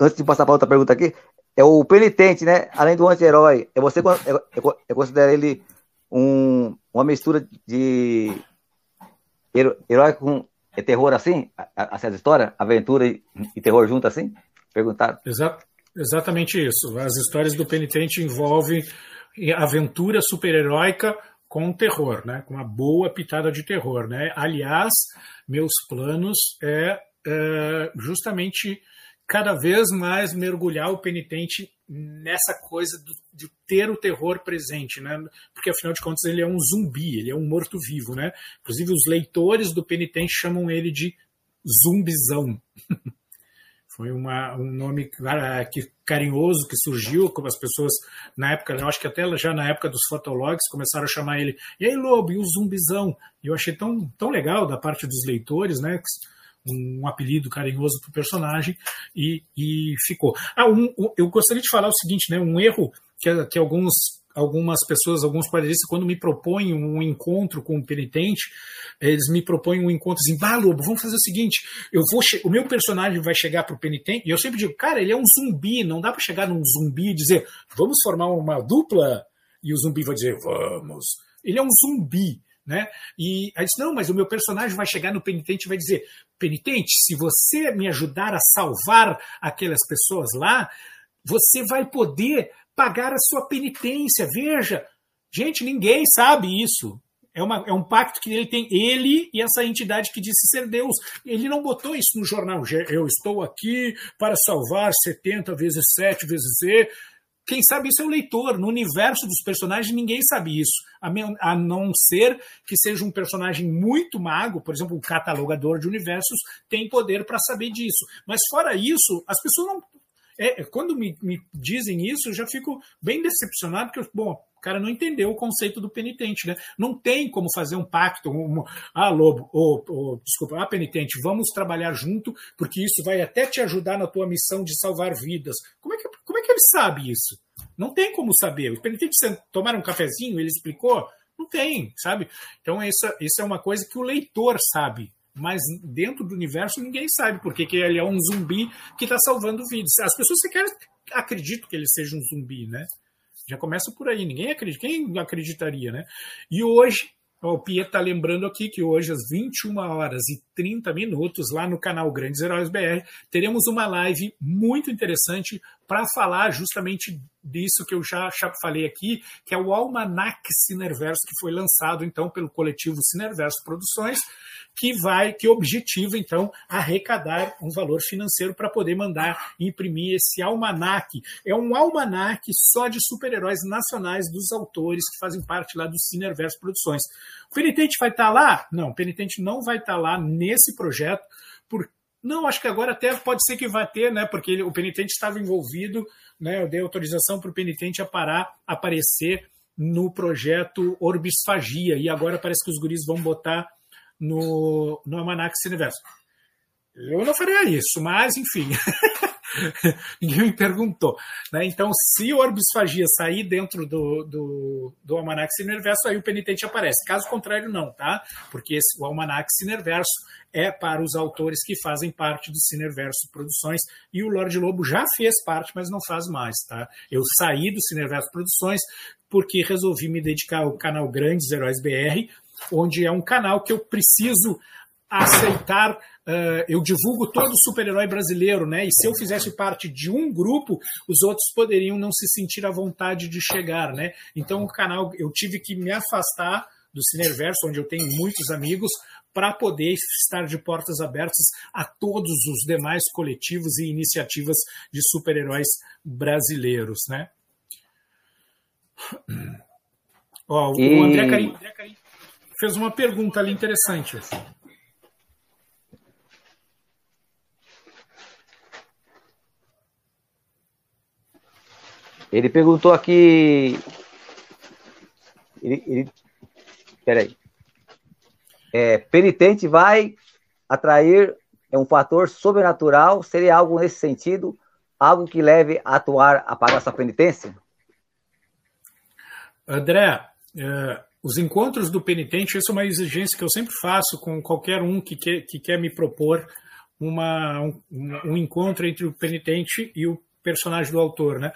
antes de passar para outra pergunta aqui, é o penitente, né? Além do anti-herói, é você eu, considero ele um, uma mistura de herói com é terror assim? Essa história? Aventura e, e terror junto assim? Perguntaram. Exa exatamente isso. As histórias do penitente envolvem aventura super-heróica com terror, né? com uma boa pitada de terror. Né? Aliás, meus planos é, é justamente cada vez mais mergulhar o penitente nessa coisa do, de ter o terror presente, né? Porque afinal de contas ele é um zumbi, ele é um morto-vivo, né? Inclusive os leitores do penitente chamam ele de zumbizão. Foi uma, um nome que, carinhoso que surgiu, como as pessoas na época, eu acho que até já na época dos fotologs começaram a chamar ele, e aí Lobo, e o zumbizão? E eu achei tão, tão legal da parte dos leitores, né? Um apelido carinhoso para o personagem e, e ficou. Ah, um, um, eu gostaria de falar o seguinte, né, um erro que, que alguns algumas pessoas, alguns quadrinistas, quando me propõem um encontro com o penitente, eles me propõem um encontro assim, bah, Lobo, vamos fazer o seguinte, eu vou o meu personagem vai chegar pro penitente, e eu sempre digo, cara, ele é um zumbi, não dá para chegar num zumbi e dizer, vamos formar uma dupla, e o zumbi vai dizer, vamos. Ele é um zumbi. Né? E aí disse, não, mas o meu personagem vai chegar no penitente e vai dizer, penitente, se você me ajudar a salvar aquelas pessoas lá, você vai poder pagar a sua penitência. Veja, gente, ninguém sabe isso. É, uma, é um pacto que ele tem, ele e essa entidade que disse ser Deus. Ele não botou isso no jornal. Eu estou aqui para salvar 70 vezes 7 vezes Z. Quem sabe isso é o leitor. No universo dos personagens, ninguém sabe isso. A não ser que seja um personagem muito mago, por exemplo, um catalogador de universos, tem poder para saber disso. Mas fora isso, as pessoas não. É, quando me, me, dizem isso, eu já fico bem decepcionado, porque, bom, o cara não entendeu o conceito do penitente, né? Não tem como fazer um pacto, um, ah, Lobo, ou, ou, desculpa, ah, penitente, vamos trabalhar junto, porque isso vai até te ajudar na tua missão de salvar vidas. Como é que, como é que ele sabe isso? Não tem como saber. O penitente tomaram um cafezinho, ele explicou? Não tem, sabe? Então, isso, isso é uma coisa que o leitor sabe, mas dentro do universo ninguém sabe, porque que ele é um zumbi que está salvando vidas. As pessoas sequer acreditam que ele seja um zumbi, né? Já começa por aí, ninguém acredita, quem acreditaria, né? E hoje, o Pia está lembrando aqui que hoje, às 21 horas e 30 minutos, lá no canal Grandes Heróis BR, teremos uma live muito interessante para falar justamente disso que eu já, já falei aqui, que é o Almanac Cinerverso, que foi lançado então pelo coletivo Cinerverso Produções, que vai, que objetiva então arrecadar um valor financeiro para poder mandar imprimir esse almanac. É um almanac só de super-heróis nacionais dos autores que fazem parte lá do Cinerverso Produções. O Penitente vai estar tá lá? Não, o Penitente não vai estar tá lá nesse projeto, porque não, acho que agora até pode ser que vá ter, né? Porque ele, o penitente estava envolvido, né? Eu dei autorização para o penitente a parar, aparecer no projeto Orbisfagia. E agora parece que os guris vão botar no, no Almanac Universo. Eu não faria isso, mas enfim. Ninguém me perguntou. Né? Então, se o Orbisfagia sair dentro do, do, do Almanac Cinerverso, aí o penitente aparece. Caso contrário, não, tá? Porque esse, o Almanac Cinerverso é para os autores que fazem parte do Cinerverso Produções e o Lorde Lobo já fez parte, mas não faz mais, tá? Eu saí do Cinerverso Produções porque resolvi me dedicar ao canal Grandes Heróis BR, onde é um canal que eu preciso aceitar. Uh, eu divulgo todo super-herói brasileiro, né? E se eu fizesse parte de um grupo, os outros poderiam não se sentir à vontade de chegar, né? Então o canal, eu tive que me afastar do Cineverso, onde eu tenho muitos amigos, para poder estar de portas abertas a todos os demais coletivos e iniciativas de super-heróis brasileiros, né? Ó, o e... André Carim fez uma pergunta ali interessante. Ele perguntou aqui. Ele, ele... Peraí. É, penitente vai atrair é um fator sobrenatural? Seria algo nesse sentido? Algo que leve a atuar a pagar essa penitência? André, é, os encontros do penitente, isso é uma exigência que eu sempre faço com qualquer um que quer, que quer me propor uma, um, um encontro entre o penitente e o personagem do autor, né?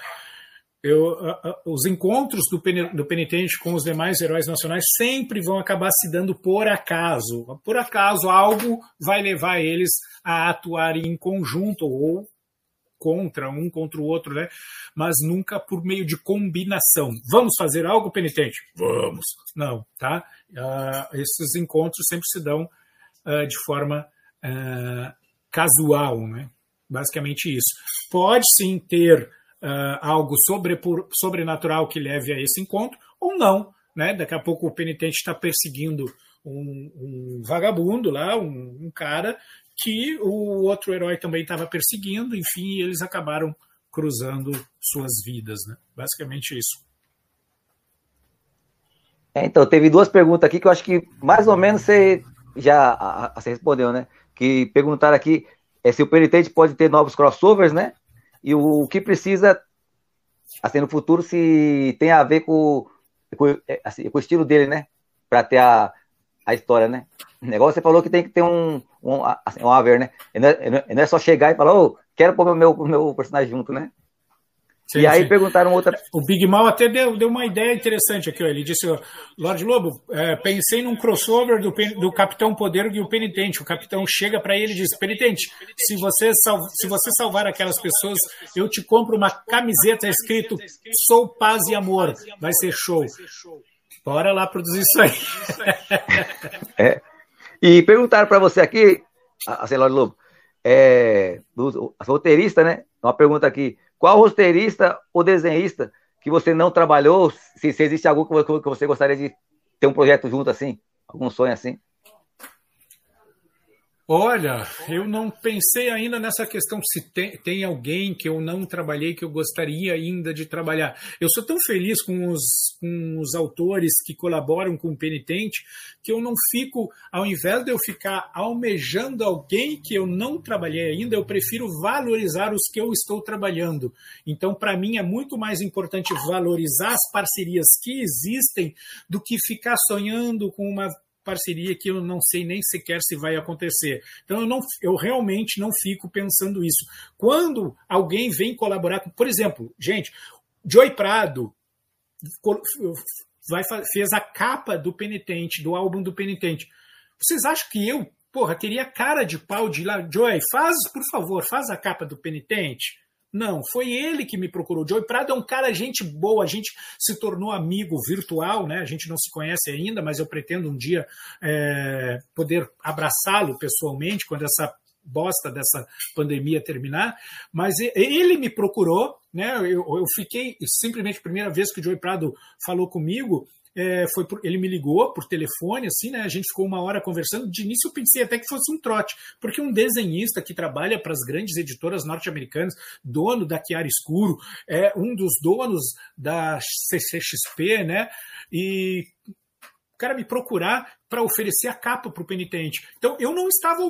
Eu, os encontros do, pen, do penitente com os demais heróis nacionais sempre vão acabar se dando por acaso. Por acaso, algo vai levar eles a atuarem em conjunto ou contra um contra o outro, né? Mas nunca por meio de combinação. Vamos fazer algo penitente? Vamos. Não, tá? Uh, esses encontros sempre se dão uh, de forma uh, casual, né? Basicamente isso. Pode sim ter algo sobre, por, sobrenatural que leve a esse encontro, ou não, né? Daqui a pouco o penitente está perseguindo um, um, vagabundo lá, um, um, cara que o outro herói também estava perseguindo, enfim, eles acabaram cruzando suas vidas, né? Basicamente isso. É, então, teve duas perguntas aqui que eu acho que mais ou menos você já a, a, você respondeu, né? Que perguntaram aqui é, se o penitente pode ter novos crossovers, né? E o, que precisa, assim, no futuro, se tem a ver com, com, é, assim, com o estilo dele, né? Para ter a, a história, né? O negócio você falou que tem que ter um, um, assim, um haver, né? Não é, não é só chegar e falar, ô, oh, quero pôr meu, meu personagem junto, né? Sim, e aí sim. perguntaram outra. O Big Mal até deu, deu uma ideia interessante aqui. Ó. Ele disse: Lorde Lobo, é, pensei num crossover do, do Capitão Poder e o Penitente. O capitão chega para ele e diz: Penitente, se você, se você salvar aquelas pessoas, eu te compro uma camiseta escrito Sou Paz e Amor. Vai ser show. Bora lá produzir isso aí. é. E perguntaram para você aqui, a Lorde Lobo, é, do, roteirista, né? Uma pergunta aqui. Qual roteirista ou desenhista que você não trabalhou? Se, se existe algum que você gostaria de ter um projeto junto assim? Algum sonho assim? Olha, eu não pensei ainda nessa questão se tem, tem, alguém que eu não trabalhei que eu gostaria ainda de trabalhar. Eu sou tão feliz com os, com os autores que colaboram com o Penitente que eu não fico, ao invés de eu ficar almejando alguém que eu não trabalhei ainda, eu prefiro valorizar os que eu estou trabalhando. Então, para mim, é muito mais importante valorizar as parcerias que existem do que ficar sonhando com uma parceria que eu não sei nem sequer se vai acontecer. Então eu, não, eu realmente não fico pensando isso. Quando alguém vem colaborar com, por exemplo, gente, Joy Prado vai, fez a capa do Penitente, do álbum do Penitente. Vocês acham que eu, porra, teria cara de pau de ir lá, Joy, faz, por favor, faz a capa do Penitente? Não, foi ele que me procurou. Joey Prado é um cara gente boa, a gente se tornou amigo virtual, né? A gente não se conhece ainda, mas eu pretendo um dia é, poder abraçá-lo pessoalmente quando essa bosta dessa pandemia terminar. Mas ele me procurou, né? Eu, eu fiquei simplesmente primeira vez que o Joey Prado falou comigo, é, foi por, ele me ligou por telefone, assim, né? A gente ficou uma hora conversando. De início eu pensei até que fosse um trote, porque um desenhista que trabalha para as grandes editoras norte-americanas, dono da Chiara Escuro, é um dos donos da CCXP, né? E o cara me procurar para oferecer a capa para o penitente. Então, eu não estava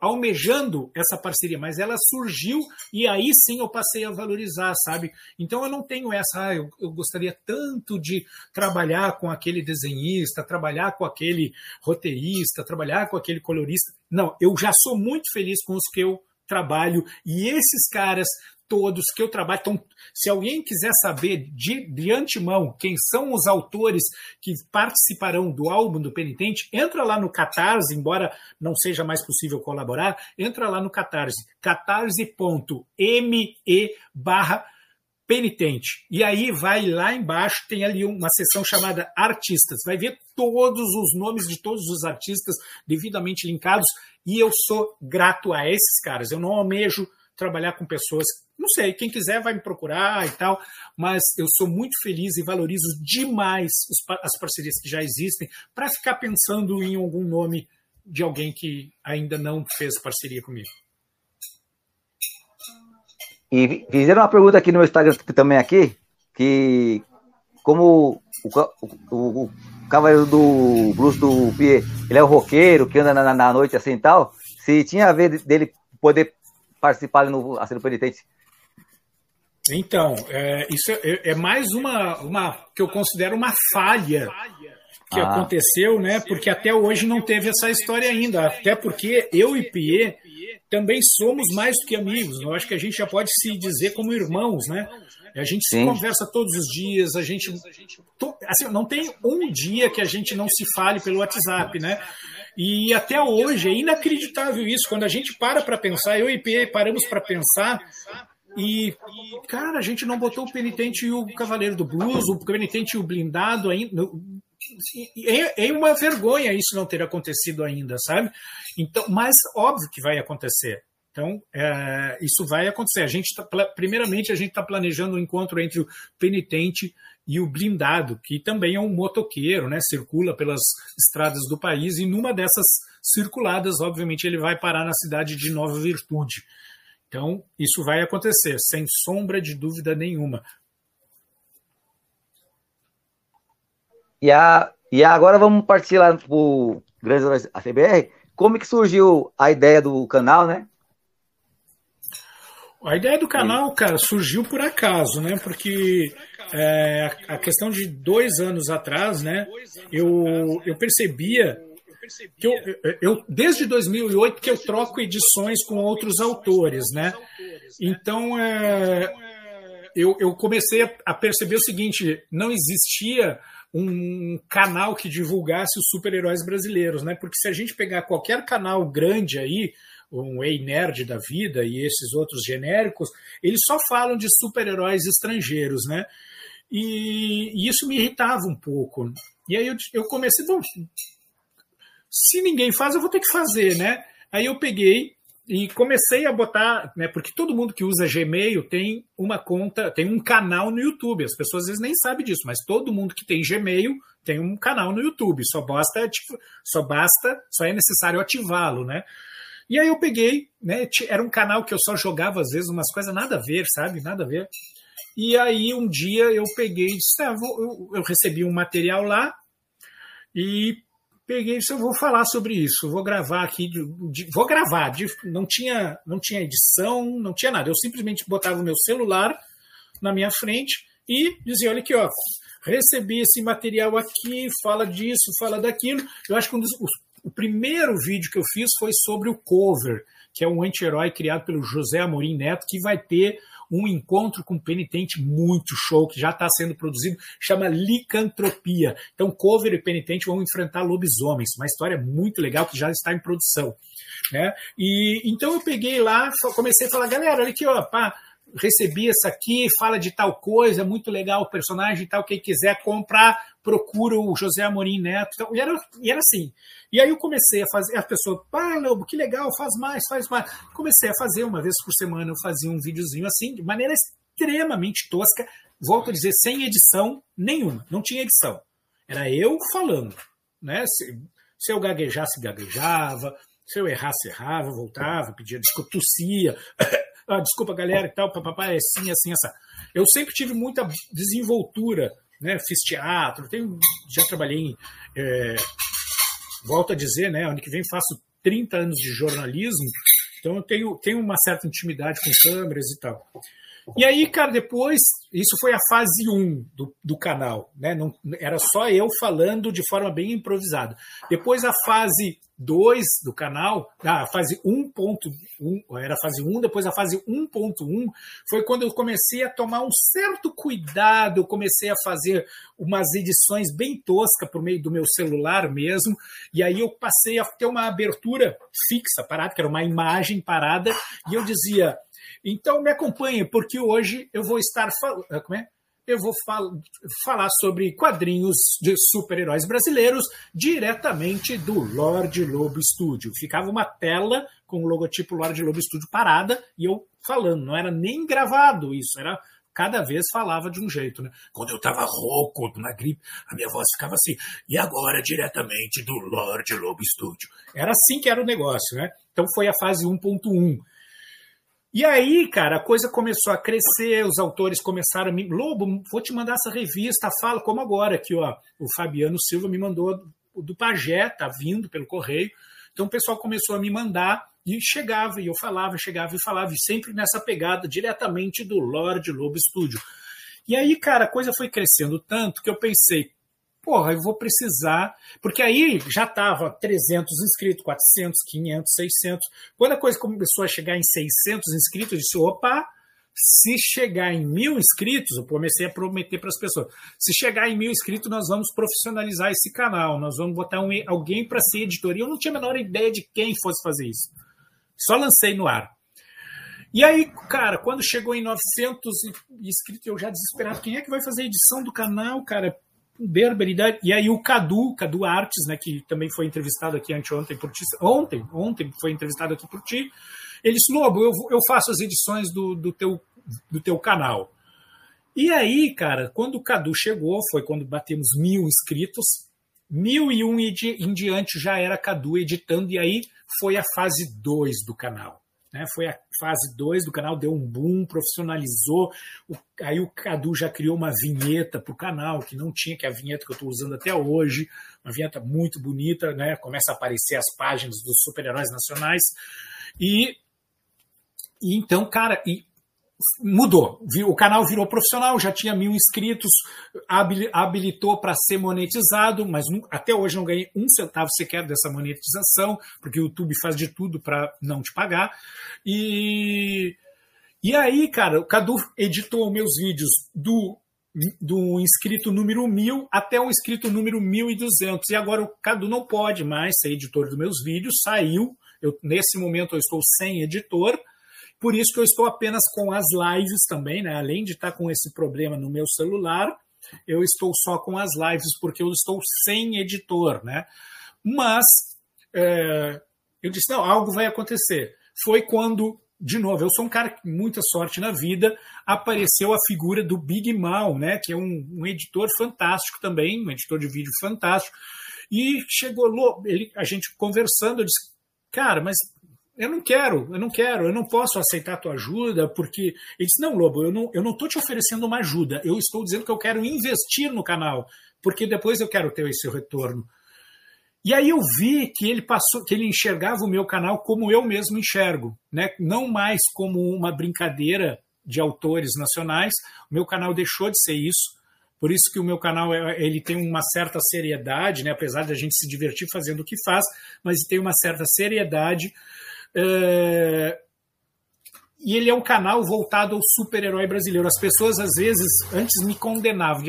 almejando essa parceria, mas ela surgiu e aí sim eu passei a valorizar, sabe? Então, eu não tenho essa, ah, eu, eu gostaria tanto de trabalhar com aquele desenhista, trabalhar com aquele roteirista, trabalhar com aquele colorista. Não, eu já sou muito feliz com os que eu trabalho e esses caras todos que eu trabalho. Então, se alguém quiser saber de, de antemão quem são os autores que participarão do álbum do Penitente, entra lá no Catarse, embora não seja mais possível colaborar, entra lá no Catarse, catarse.me barra penitente. E aí vai lá embaixo, tem ali uma seção chamada artistas. Vai ver todos os nomes de todos os artistas devidamente linkados. E eu sou grato a esses caras. Eu não almejo trabalhar com pessoas não sei, quem quiser vai me procurar e tal, mas eu sou muito feliz e valorizo demais as parcerias que já existem para ficar pensando em algum nome de alguém que ainda não fez parceria comigo. E fizeram uma pergunta aqui no meu Instagram também aqui, que como o, o, o cavaleiro do Bruce do Pierre, ele é o roqueiro que anda na, na noite assim e tal, se tinha a ver dele poder participar no Aceno Penitente então, é, isso é, é, mais uma, uma que eu considero uma falha que ah. aconteceu, né? Porque até hoje não teve essa história ainda. Até porque eu e Pie também somos mais do que amigos. Eu acho que a gente já pode se dizer como irmãos, né? A gente Sim. se conversa todos os dias, a gente. Assim, não tem um dia que a gente não se fale pelo WhatsApp, né? E até hoje é inacreditável isso. Quando a gente para para pensar, eu e Pie paramos para pensar e, cara, a gente não botou o Penitente e o Cavaleiro do Blues, o Penitente e o Blindado ainda. É, é uma vergonha isso não ter acontecido ainda, sabe? Então, mas óbvio que vai acontecer. Então, é, isso vai acontecer. A gente tá, primeiramente, a gente está planejando um encontro entre o penitente e o blindado, que também é um motoqueiro, né? Circula pelas estradas do país e numa dessas circuladas, obviamente, ele vai parar na cidade de Nova Virtude. Então, isso vai acontecer, sem sombra de dúvida nenhuma. E, a, e agora vamos partir lá para o Grande ACBR. Como que surgiu a ideia do canal, né? A ideia do canal, cara, surgiu por acaso, né? Porque é, a questão de dois anos atrás, né? Eu, eu percebia que eu, eu, desde 2008 que eu troco edições com outros autores, né? Então, é, eu, eu comecei a perceber o seguinte: não existia um canal que divulgasse os super-heróis brasileiros, né? Porque se a gente pegar qualquer canal grande aí, um Ei Nerd da vida e esses outros genéricos, eles só falam de super-heróis estrangeiros, né? E, e, isso me irritava um pouco. E aí eu, eu comecei, bom, se ninguém faz, eu vou ter que fazer, né? Aí eu peguei e comecei a botar, né, porque todo mundo que usa Gmail tem uma conta, tem um canal no YouTube. As pessoas às vezes nem sabem disso, mas todo mundo que tem Gmail tem um canal no YouTube. Só basta, tipo, só basta, só é necessário ativá-lo, né? E aí eu peguei, né, era um canal que eu só jogava às vezes umas coisas nada a ver, sabe? Nada a ver. E aí um dia eu peguei, disse, ah, eu, eu recebi um material lá e peguei e eu vou falar sobre isso, vou gravar aqui, vou gravar, não tinha não tinha edição, não tinha nada, eu simplesmente botava o meu celular na minha frente e dizia, olha aqui, ó, recebi esse material aqui, fala disso, fala daquilo. Eu acho que um dos, o, o primeiro vídeo que eu fiz foi sobre o cover, que é um anti-herói criado pelo José Amorim Neto, que vai ter um encontro com um penitente muito show, que já está sendo produzido, chama Licantropia. Então, Cover e Penitente vão enfrentar lobisomens, uma história muito legal que já está em produção. Né? E então eu peguei lá, comecei a falar, galera, olha aqui, ó, pá, recebi essa aqui, fala de tal coisa, muito legal o personagem e tal, quem quiser comprar, procura o José Amorim Neto. Então, e, era, e era assim. E aí eu comecei a fazer, a pessoa, pá, Lobo, que legal, faz mais, faz mais. Comecei a fazer, uma vez por semana eu fazia um videozinho assim, de maneira extremamente tosca, volto a dizer, sem edição nenhuma, não tinha edição. Era eu falando, né? Se, se eu gaguejasse, gaguejava, se eu errasse, errava, voltava, pedia desculpa, tossia, ah, desculpa galera e tal, papapá, é assim, assim, essa. Eu sempre tive muita desenvoltura, né? Fiz teatro, tenho, já trabalhei em. É, volto a dizer, né? Ano que vem faço 30 anos de jornalismo, então eu tenho, tenho uma certa intimidade com câmeras e tal. E aí, cara, depois, isso foi a fase 1 do, do canal, né? Não, era só eu falando de forma bem improvisada. Depois a fase 2 do canal, a fase 1.1, era a fase 1, depois a fase 1.1, foi quando eu comecei a tomar um certo cuidado, eu comecei a fazer umas edições bem toscas por meio do meu celular mesmo, e aí eu passei a ter uma abertura fixa, parada, que era uma imagem parada, e eu dizia então me acompanhe, porque hoje eu vou estar falando. Como é? Eu vou fal falar sobre quadrinhos de super-heróis brasileiros diretamente do Lorde Lobo Studio. Ficava uma tela com o logotipo Lorde Lobo Studio parada e eu falando. Não era nem gravado isso, era cada vez falava de um jeito, né? Quando eu tava rouco, na gripe, a minha voz ficava assim. E agora, diretamente do Lorde Lobo Studio. Era assim que era o negócio, né? Então foi a fase 1.1. E aí, cara, a coisa começou a crescer, os autores começaram a me. Lobo, vou te mandar essa revista, fala, como agora, aqui, ó. O Fabiano Silva me mandou do Pajé, tá vindo pelo correio. Então o pessoal começou a me mandar e chegava, e eu falava, chegava e falava, e sempre nessa pegada diretamente do Lorde Lobo Studio. E aí, cara, a coisa foi crescendo tanto que eu pensei, porra, eu vou precisar. Porque aí já estava 300 inscritos, 400, 500, 600. Quando a coisa começou a chegar em 600 inscritos, eu disse: opa, se chegar em mil inscritos, eu comecei a prometer para as pessoas: se chegar em mil inscritos, nós vamos profissionalizar esse canal, nós vamos botar um, alguém para ser editor. E eu não tinha a menor ideia de quem fosse fazer isso. Só lancei no ar. E aí, cara, quando chegou em 900 inscritos, eu já desesperado, quem é que vai fazer a edição do canal, cara? Barbaridade. E aí o Cadu, Cadu Artes, né, que também foi entrevistado aqui anteontem por ti, ontem, ontem foi entrevistado aqui por ti, ele disse, Lobo, eu, eu faço as edições do, do, teu, do teu canal. E aí, cara, quando o Cadu chegou, foi quando batemos mil inscritos, mil e um em diante já era Cadu editando, e aí foi a fase 2 do canal. Né? Foi a fase 2 do canal, deu um boom, profissionalizou. O, aí o Cadu já criou uma vinheta para o canal, que não tinha, que é a vinheta que eu estou usando até hoje. Uma vinheta muito bonita, né? começa a aparecer as páginas dos super-heróis nacionais. E, e então, cara, e mudou. O canal virou profissional, já tinha mil inscritos, habilitou para ser monetizado, mas até hoje não ganhei um centavo sequer dessa monetização, porque o YouTube faz de tudo para não te pagar. E, E aí, cara, o Cadu editou meus vídeos do, do inscrito número 1000 até o inscrito número 1200. E agora o Cadu não pode mais ser editor dos meus vídeos, saiu. Eu, nesse momento eu estou sem editor, por isso que eu estou apenas com as lives também, né? Além de estar com esse problema no meu celular, eu estou só com as lives porque eu estou sem editor, né? Mas é, eu disse, não, algo vai acontecer. Foi quando de novo, eu sou um cara com muita sorte na vida, apareceu a figura do Big Mal, né, que é um, um editor fantástico também, um editor de vídeo fantástico, e chegou, ele, a gente conversando, eu disse, cara, mas eu não quero, eu não quero, eu não posso aceitar tua ajuda, porque ele disse, não, Lobo, eu não, eu não tô te oferecendo uma ajuda, eu estou dizendo que eu quero investir no canal, porque depois eu quero ter esse retorno. E aí eu vi que ele passou, que ele enxergava o meu canal como eu mesmo enxergo, né? Não mais como uma brincadeira de autores nacionais. O meu canal deixou de ser isso. Por isso que o meu canal é, ele tem uma certa seriedade, né? Apesar de a gente se divertir fazendo o que faz, mas tem uma certa seriedade. É e ele é um canal voltado ao super-herói brasileiro. As pessoas, às vezes, antes me condenavam.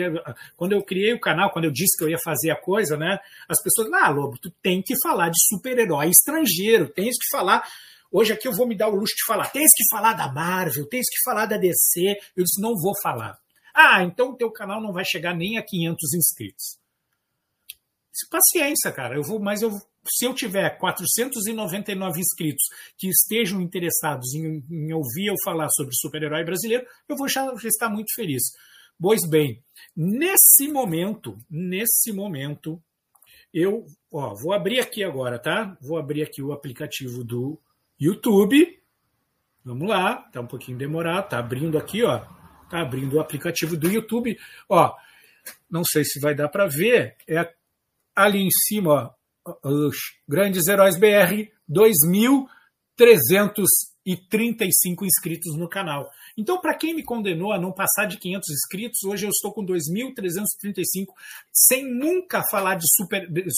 Quando eu criei o canal, quando eu disse que eu ia fazer a coisa, né? As pessoas, ah, Lobo, tu tem que falar de super-herói estrangeiro, tens que falar. Hoje aqui eu vou me dar o luxo de falar. Tens que falar da Marvel, tens que falar da DC. Eu disse, não vou falar. Ah, então o teu canal não vai chegar nem a 500 inscritos. Paciência, cara. Eu vou, mas eu se eu tiver 499 inscritos que estejam interessados em, em ouvir eu falar sobre super-herói brasileiro, eu vou já, já estar muito feliz. Pois bem, nesse momento, nesse momento, eu ó, vou abrir aqui agora, tá? Vou abrir aqui o aplicativo do YouTube. Vamos lá, tá um pouquinho demorado, tá abrindo aqui, ó. Tá abrindo o aplicativo do YouTube. Ó, não sei se vai dar para ver, é ali em cima, ó, os Grandes Heróis BR, 2.335 inscritos no canal. Então, para quem me condenou a não passar de 500 inscritos, hoje eu estou com 2.335, sem nunca falar de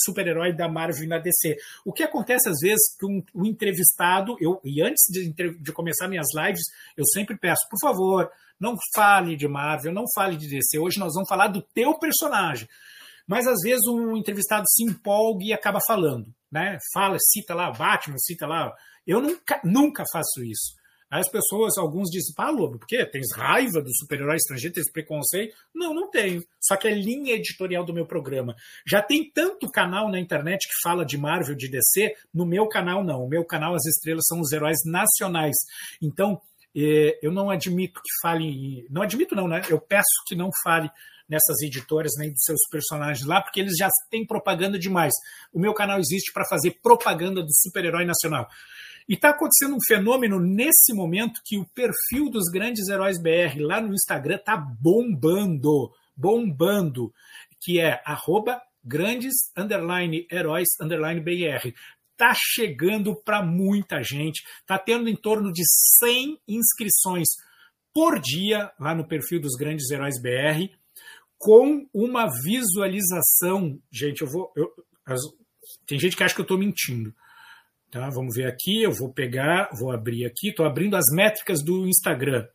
super-herói super da Marvel na DC. O que acontece às vezes que um, um entrevistado, eu, e antes de, de começar minhas lives, eu sempre peço, por favor, não fale de Marvel, não fale de DC. Hoje nós vamos falar do teu personagem. Mas às vezes um entrevistado se empolga e acaba falando, né? Fala, cita lá Batman, cita lá. Eu nunca, nunca faço isso. As pessoas, alguns dizem, pá, Lobo, por quê? Tens raiva do super-herói estrangeiro, tens preconceito? Não, não tenho. Só que é linha editorial do meu programa. Já tem tanto canal na internet que fala de Marvel, de DC, no meu canal não. O meu canal, as estrelas são os heróis nacionais. Então, eh, eu não admito que fale. Não admito, não, né? Eu peço que não fale nessas editoras nem dos seus personagens lá, porque eles já têm propaganda demais. O meu canal existe para fazer propaganda do super-herói nacional. E está acontecendo um fenômeno nesse momento que o perfil dos grandes heróis BR lá no Instagram está bombando, bombando, que é arroba grandes underline heróis underline BR. Está chegando para muita gente, está tendo em torno de 100 inscrições por dia lá no perfil dos grandes heróis BR com uma visualização. Gente, eu vou. Eu, as, tem gente que acha que eu estou mentindo. Tá? Vamos ver aqui, eu vou pegar, vou abrir aqui, estou abrindo as métricas do Instagram.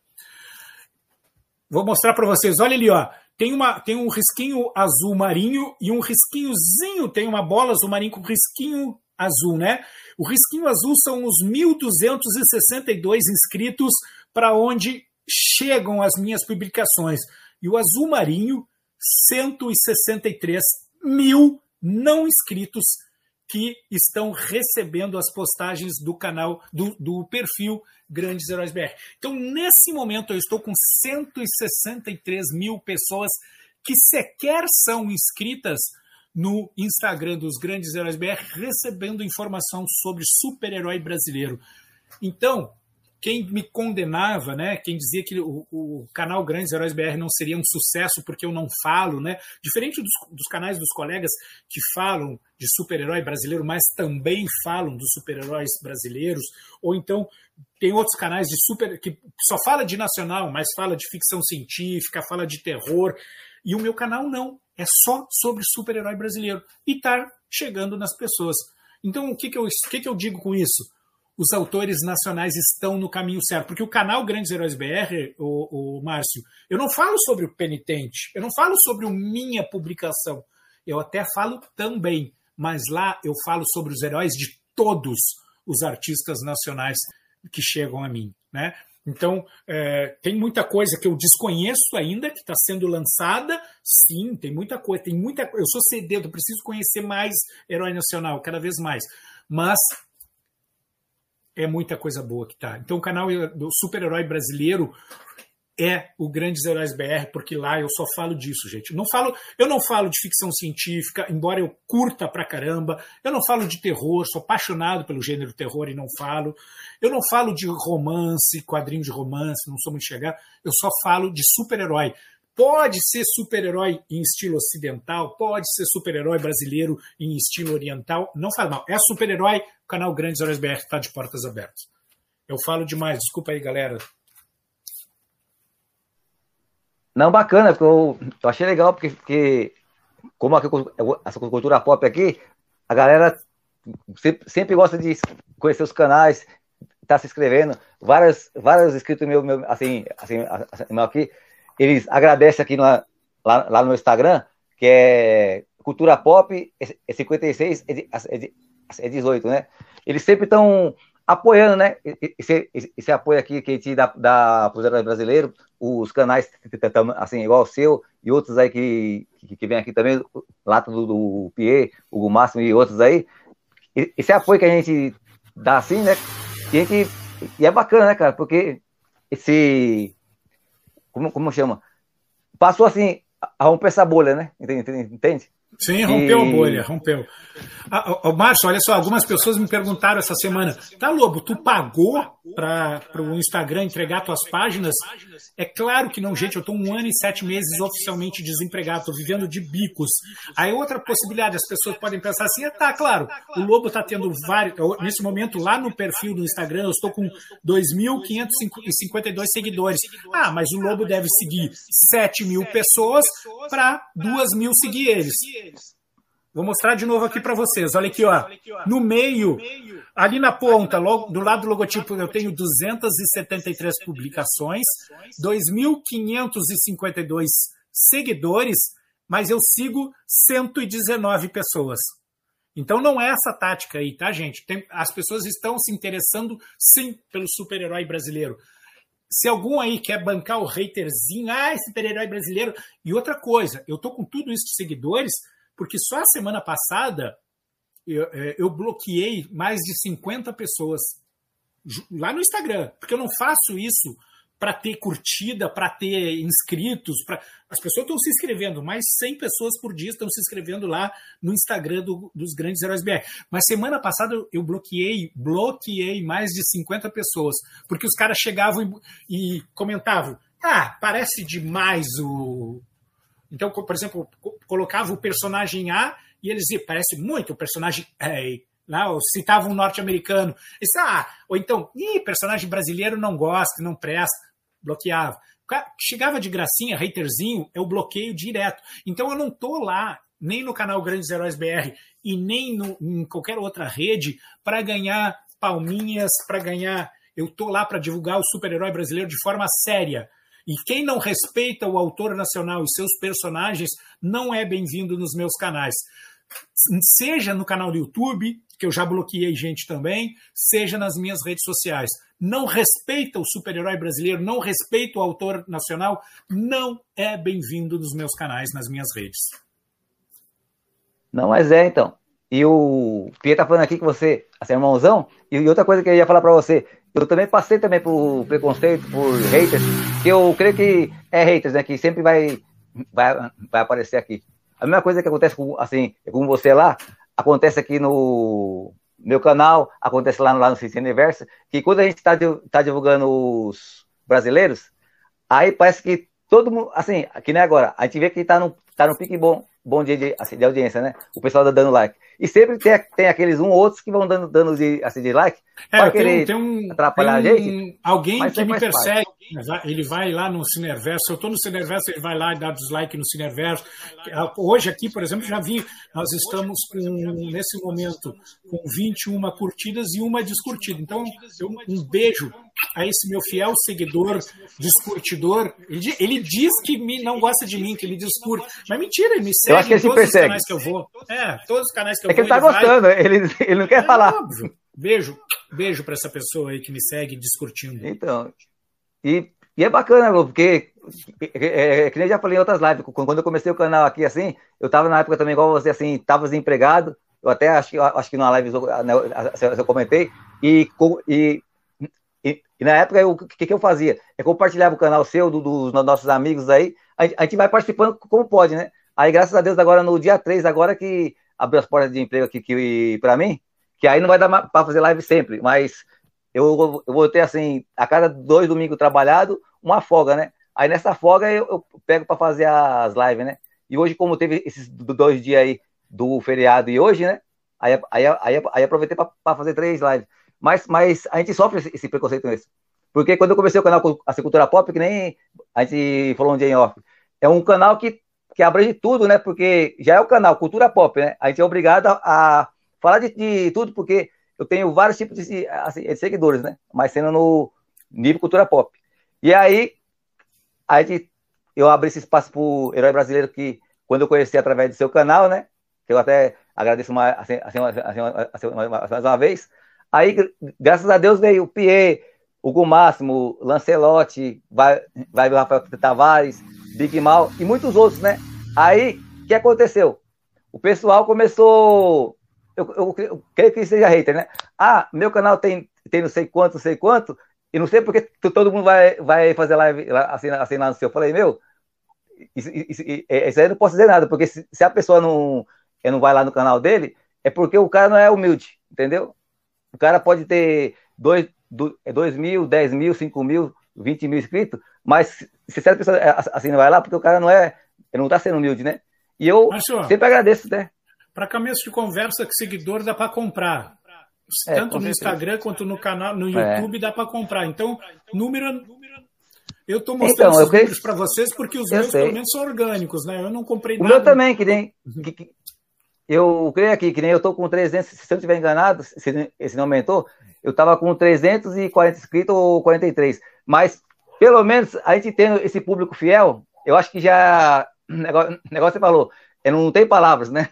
Vou mostrar para vocês, olha ali, ó. Tem, uma, tem um risquinho azul marinho e um risquinhozinho, tem uma bola azul marinho com risquinho azul, né? O risquinho azul são os 1.262 inscritos para onde chegam as minhas publicações. E o azul marinho 163 mil não inscritos que estão recebendo as postagens do canal, do, do, perfil Grandes Heróis BR. Então, nesse momento, eu estou com 163 mil pessoas que sequer são inscritas no Instagram dos Grandes Heróis BR, recebendo informação sobre super-herói brasileiro. Então, quem me condenava, né, quem dizia que o, o, canal Grandes Heróis BR não seria um sucesso porque eu não falo, né, diferente dos, dos canais dos colegas que falam de super-herói brasileiro, mas também falam dos super-heróis brasileiros, ou então tem outros canais de super que só fala de nacional, mas fala de ficção científica, fala de terror, e o meu canal não, é só sobre super-herói brasileiro e tá chegando nas pessoas. Então, o que, que, eu, o que, que eu digo com isso? Os autores nacionais estão no caminho certo. Porque o canal Grandes Heróis BR, o, o Márcio, eu não falo sobre o penitente, eu não falo sobre a minha publicação. Eu até falo também, mas lá eu falo sobre os heróis de todos os artistas nacionais que chegam a mim. Né? Então, é, tem muita coisa que eu desconheço ainda, que está sendo lançada. Sim, tem muita coisa. Tem muita, eu sou cededo, preciso conhecer mais herói nacional, cada vez mais. Mas é muita coisa boa que tá. Então, o canal do super-herói brasileiro é o Grandes Heróis BR, porque lá eu só falo disso, gente. Não falo, eu não falo de ficção científica, embora eu curta pra caramba. Eu não falo de terror, sou apaixonado pelo gênero terror e não falo. Eu não falo de romance, quadrinho de romance, não sou muito chegar. Eu só falo de super-herói. Pode ser super-herói em estilo ocidental, pode ser super-herói brasileiro em estilo oriental, não faz mal. É super-herói, o canal Grandes Heróis BR está de portas abertas. Eu falo demais, desculpa aí, galera. Não, bacana, porque eu, eu achei legal, porque, porque como aqui, essa cultura pop aqui, a galera sempre, sempre gosta de conhecer os canais, tá se inscrevendo. Várias, vários inscritos meus, meu, assim, assim, assim, aqui, eles agradecem aqui no, lá, lá no Instagram, que é Cultura Pop, é 56, é, é, é 18, né? Eles sempre estão apoiando, né? Esse, esse, apoio aqui que a gente dá, dá para os brasileiros, os canais, assim, igual o seu, e outros aí que, que, que vem aqui também, Lata do, do Pierre, o Máximo e outros aí. Esse apoio que a gente dá assim, né? E, a gente, e é bacana, né, cara? Porque esse. Como, como chama? Passou assim, a romper essa bolha, né? Entende? Entende? Sim, rompeu e... a bolha, rompeu. Ah, Márcio, olha só, algumas pessoas me perguntaram essa semana: tá, Lobo, tu pagou para o Instagram entregar tuas páginas? É claro que não, gente. Eu estou um ano e sete meses oficialmente desempregado, estou vivendo de bicos. Aí outra possibilidade, as pessoas podem pensar assim: ah, tá, claro, o Lobo está tendo vários. Nesse momento, lá no perfil do Instagram, eu estou com 2.552 seguidores. Ah, mas o Lobo deve seguir 7 mil pessoas para 2 mil seguir eles. Vou mostrar de novo aqui para vocês. Olha aqui, ó. No meio, ali na ponta, do lado do logotipo, eu tenho 273 publicações, 2.552 seguidores, mas eu sigo 119 pessoas. Então não é essa tática aí, tá, gente? Tem, as pessoas estão se interessando sim pelo super-herói brasileiro. Se algum aí quer bancar o haterzinho, ah, super-herói brasileiro. E outra coisa, eu tô com tudo isso de seguidores porque só a semana passada eu, é, eu bloqueei mais de 50 pessoas lá no Instagram, porque eu não faço isso para ter curtida, para ter inscritos. Pra... As pessoas estão se inscrevendo, mais 100 pessoas por dia estão se inscrevendo lá no Instagram do, dos Grandes Heróis BR. Mas semana passada eu bloqueei, bloqueei mais de 50 pessoas, porque os caras chegavam e, e comentavam: ah, parece demais o, então, por exemplo, colocava o personagem A e eles diziam, parece muito o personagem é, lá, citava um norte-americano. Ah, ou então, Ih, personagem brasileiro não gosta, não presta, bloqueava. Chegava de gracinha, haterzinho, eu bloqueio direto. Então eu não tô lá, nem no canal Grandes Heróis BR e nem no, em qualquer outra rede para ganhar palminhas, para ganhar. Eu tô lá para divulgar o super-herói brasileiro de forma séria e quem não respeita o autor nacional e seus personagens não é bem-vindo nos meus canais. Seja no canal do YouTube, que eu já bloqueei gente também, seja nas minhas redes sociais. Não respeita o super-herói brasileiro, não respeita o autor nacional, não é bem-vindo nos meus canais, nas minhas redes. Não, mas é então. E o Pierre tá falando aqui que você, assim, é irmãozão, e outra coisa que eu ia falar para você, eu também passei também por preconceito, por haters, que eu creio que é haters, né? Que sempre vai, vai, vai aparecer aqui. A mesma coisa que acontece com, assim, com você lá, acontece aqui no meu canal, acontece lá, lá no Ciência Universo, que quando a gente está tá divulgando os brasileiros, aí parece que todo mundo, assim, aqui nem agora, a gente vê que está no, tá no pique bom, bom dia de, assim, de audiência, né? O pessoal tá dando like. E sempre tem, tem aqueles um outros que vão dando, dando de, assim, de like. É, tem, tem um, atrapalhar tem um, a gente. Alguém que me persegue. Parte. Ele vai lá no Cineverso. Eu estou no Cineverso, ele vai lá e dá dislike no Cineverso. Hoje aqui, por exemplo, já vi, nós estamos com, nesse momento, com 21 curtidas e uma descurtida. Então, eu, um beijo a esse meu fiel seguidor, descurtidor. Ele, ele diz que me, não gosta de mim, que ele discurte. Mas mentira, ele me segue eu acho que ele em todos os canais que eu vou. É, todos os canais que eu é. É que ele tá ele gostando, vai... ele, ele não quer é falar. Óbvio. Beijo, beijo para essa pessoa aí que me segue discutindo. Então, e, e é bacana, porque é, é, é, que nem já falei em outras lives, quando eu comecei o canal aqui assim, eu tava na época também igual você, assim, tava desempregado, eu até acho, acho que numa live né, eu, eu comentei, e, e, e, na época o que, que eu fazia? É compartilhava o canal seu, do, dos nossos amigos aí, a, a gente vai participando como pode, né? Aí, graças a Deus, agora no dia 3, agora que abriu as portas de emprego aqui que, para mim, que aí não vai dar para fazer live sempre, mas eu, eu vou ter assim, a cada dois domingos trabalhado, uma folga, né? Aí nessa folga eu, eu pego para fazer as lives, né? E hoje, como teve esses dois dias aí do feriado e hoje, né? Aí, aí, aí, aí aproveitei para fazer três lives. Mas, mas a gente sofre esse, esse preconceito nesse. Porque quando eu comecei o canal a Cultura Pop, que nem a gente falou um dia em off, é um canal que, que abrange tudo, né? Porque já é o canal Cultura Pop, né? A gente é obrigado a falar de, de tudo, porque eu tenho vários tipos de, assim, de, seguidores, né? Mas sendo no nível cultura pop. E aí, a gente, eu abri esse espaço para o herói brasileiro que, quando eu conheci através do seu canal, né? Que eu até agradeço mais, assim, assim, assim, assim mais uma vez. Aí, graças a Deus, veio o Pierre, o Máximo, Lancelotti, vai, vai o Rafael Tavares, Big Mal e muitos outros, né? Aí, o que aconteceu? O pessoal começou eu, eu, eu, creio que seja hater, né? Ah, meu canal tem, tem não sei quanto, não sei quanto, e não sei porque todo mundo vai, vai fazer live assim, assim lá no seu. Eu falei, meu, isso, isso, isso, aí eu não posso dizer nada, porque se, se a pessoa não, não vai lá no canal dele, é porque o cara não é humilde, entendeu? O cara pode ter 2 dois mil, 10 mil, 5 mil, 20 mil inscritos, mas se essa pessoa é, assim não vai lá, porque o cara não é, ele não está sendo humilde, né? E eu sempre agradeço, né? Para começo de conversa, que seguidor dá para comprar. É, Tanto no Instagram quanto no canal, no é. YouTube é. dá para comprar. Então, número. Eu estou mostrando então, esses números para vocês porque os meus, sei. pelo menos, são orgânicos, né? Eu não comprei o nada. Meu também, que nem. Que, que, eu creio aqui, que nem eu estou com 300, se eu estiver enganado, se esse não aumentou, eu estava com 340 inscritos ou 43. Mas, pelo menos, a gente tendo esse público fiel, eu acho que já. Negócio, negócio você falou, não tem palavras, né?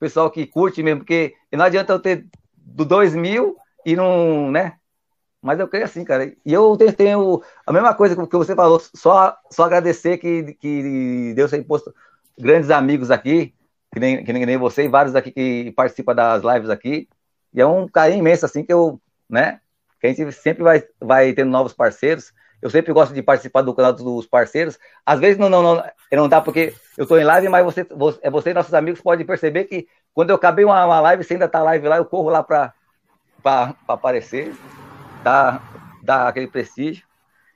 pessoal que curte mesmo, porque não adianta eu ter do 2 mil e não, né? Mas eu creio assim, cara. E eu tenho a mesma coisa que você falou, só, só agradecer que, que Deus tem posto grandes amigos aqui, que nem, que nem você, e vários aqui que participam das lives aqui. E é um carinho imenso, assim, que eu, né? Que a gente sempre vai, vai tendo novos parceiros. Eu sempre gosto de participar do canal dos parceiros. Às vezes não, não, não, não dá porque eu estou em live, mas você, você, é você e nossos amigos podem perceber que quando eu acabei uma, uma live, você ainda está live lá, eu corro lá para aparecer, dar, dar aquele prestígio.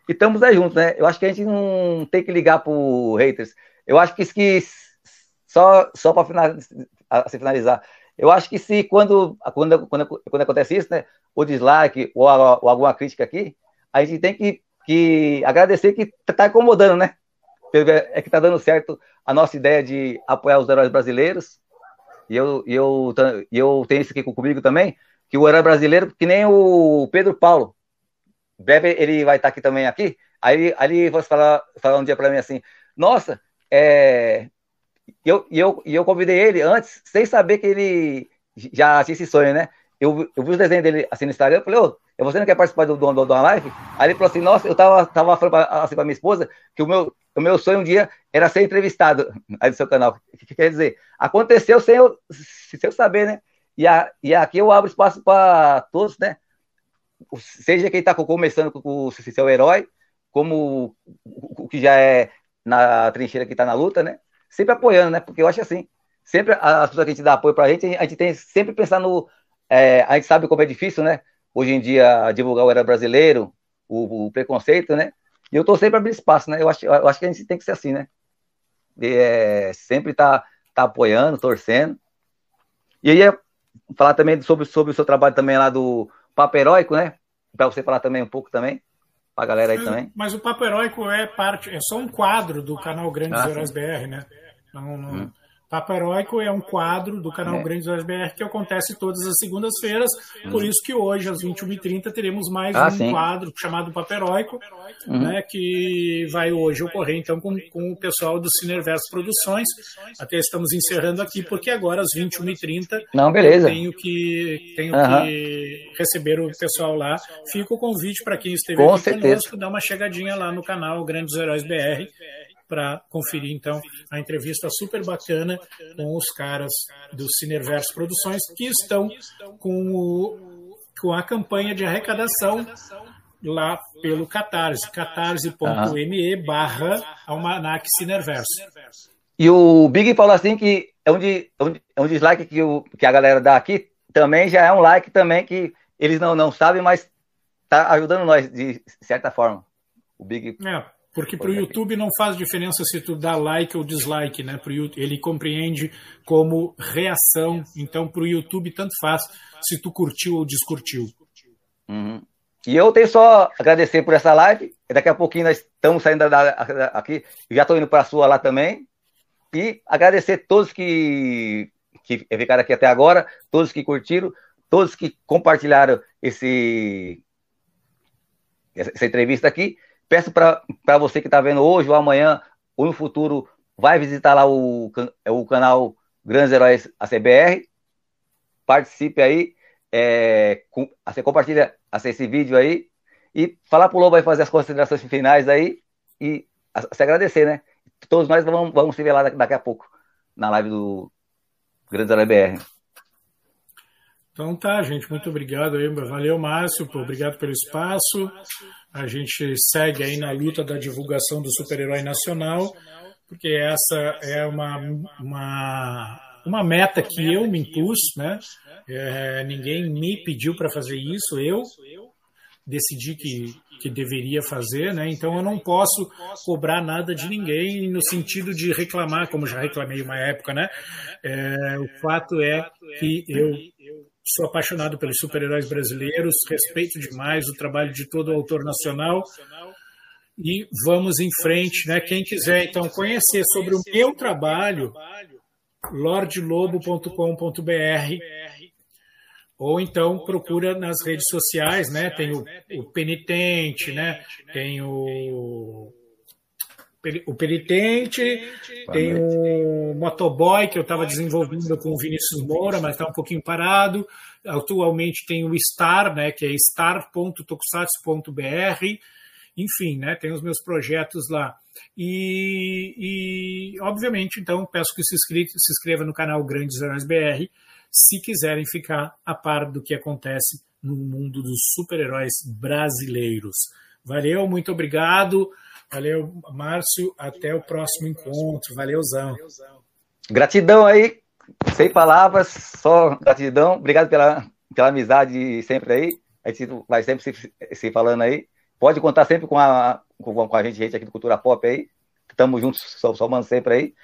E estamos aí juntos, né? Eu acho que a gente não tem que ligar para haters. Eu acho que, que só, só para finalizar, finalizar, eu acho que se quando, quando, quando, quando acontece isso, né? O dislike ou, ou alguma crítica aqui, a gente tem que que agradecer que está incomodando, né? É que está dando certo a nossa ideia de apoiar os heróis brasileiros. E eu, eu, eu tenho isso aqui comigo também, que o herói brasileiro, que nem o Pedro Paulo. Breve ele vai estar aqui também aqui. Aí, aí você falar, falar um dia para mim assim, nossa, é... eu, eu, eu convidei ele antes, sem saber que ele já tinha esse sonho, né? Eu, eu vi os desenhos dele assim no Instagram, eu falei, ô, você não quer participar do, do, do, uma live? Aí ele falou assim, nossa, eu tava, tava falando pra, assim pra minha esposa que o meu, o meu sonho um dia era ser entrevistado aí do seu canal. Que, que quer dizer? Aconteceu sem eu, sem eu saber, né? E, a, e aqui eu abro espaço para todos, né? Seja quem está começando com o seu herói, como o que já é na trincheira que está na luta, né? Sempre apoiando, né? Porque eu acho assim, sempre as pessoas que a gente dá apoio para a gente, a gente tem sempre pensar no. É, a gente sabe como é difícil, né? hoje em dia divulgar o era brasileiro, o, o preconceito, né? E eu estou sempre abrindo espaço, né? Eu acho, eu acho que a gente tem que ser assim, né? E, é, sempre tá, tá apoiando, torcendo. E aí ia falar também sobre, sobre o seu trabalho também lá do Papo Heróico, né? Para você falar também um pouco também, para a galera aí mas, também. Mas o Papo Heróico é parte, é só um quadro do canal Grandes ah, Heróis BR, né? Não, não, hum. Papo Heróico é um quadro do canal é. Grandes Heróis BR que acontece todas as segundas-feiras, hum. por isso que hoje, às 21h30, teremos mais ah, um sim. quadro chamado Papo Heróico, uhum. né, que vai hoje ocorrer então com, com o pessoal do Cineverso Produções. Até estamos encerrando aqui, porque agora às 21h30 Não, beleza. tenho, que, tenho uhum. que receber o pessoal lá. Fica o convite para quem esteve com aqui certeza. conosco, dar uma chegadinha lá no canal Grandes Heróis BR para conferir então a entrevista super bacana com os caras do Cineverso Produções que estão com, o, com a campanha de arrecadação lá pelo Catarse, catarse.me barra Almanac Cineverso. E o Big falou assim que é um, de, é um dislike que, o, que a galera dá aqui também já é um like também que eles não, não sabem, mas tá ajudando nós de certa forma. O Big. É, porque para o YouTube não faz diferença se tu dá like ou dislike, né? Pro YouTube, ele compreende como reação. Então, para o YouTube, tanto faz se tu curtiu ou descurtiu. Uhum. E eu tenho só agradecer por essa live. Daqui a pouquinho nós estamos saindo da, da, aqui. Já estou indo para a sua lá também. E agradecer todos que, que ficaram aqui até agora, todos que curtiram, todos que compartilharam esse, essa entrevista aqui. Peço para você que está vendo hoje ou amanhã ou no futuro, vai visitar lá o, o canal Grandes Heróis ACBR. Participe aí. É, com, você compartilha esse vídeo aí. E falar para o Lobo aí fazer as considerações finais aí. E se agradecer, né? Todos nós vamos, vamos se ver lá daqui a pouco. Na live do Grandes Heróis BR. Então tá, gente, muito obrigado aí, valeu Márcio, obrigado pelo espaço. A gente segue aí na luta da divulgação do super-herói nacional, porque essa é uma, uma, uma meta que eu me impus, né? É, ninguém me pediu para fazer isso, eu decidi que, que deveria fazer, né? Então eu não posso cobrar nada de ninguém no sentido de reclamar, como já reclamei uma época, né? É, o fato é que eu sou apaixonado pelos super-heróis brasileiros, respeito demais o trabalho de todo autor nacional. E vamos em frente, né? Quem quiser então conhecer sobre o meu trabalho, lordlobo.com.br ou então procura nas redes sociais, né? Tem o, o Penitente, né? Tem o o Penitente, tem o Motoboy, que eu estava desenvolvendo com o Vinícius Moura, mas está um pouquinho parado. Atualmente tem o Star, né, que é star.tokusatsu.br. Enfim, né, tem os meus projetos lá. E, e obviamente, então, peço que se inscreva, se inscreva no canal Grandes Heróis BR, se quiserem ficar a par do que acontece no mundo dos super-heróis brasileiros. Valeu, muito obrigado. Valeu, Márcio. Até o próximo encontro. Valeuzão. Gratidão aí. Sem palavras, só gratidão. Obrigado pela, pela amizade sempre aí. A gente vai sempre se, se falando aí. Pode contar sempre com a, com, com a gente, gente aqui do Cultura Pop aí. Estamos juntos, só, somando sempre aí.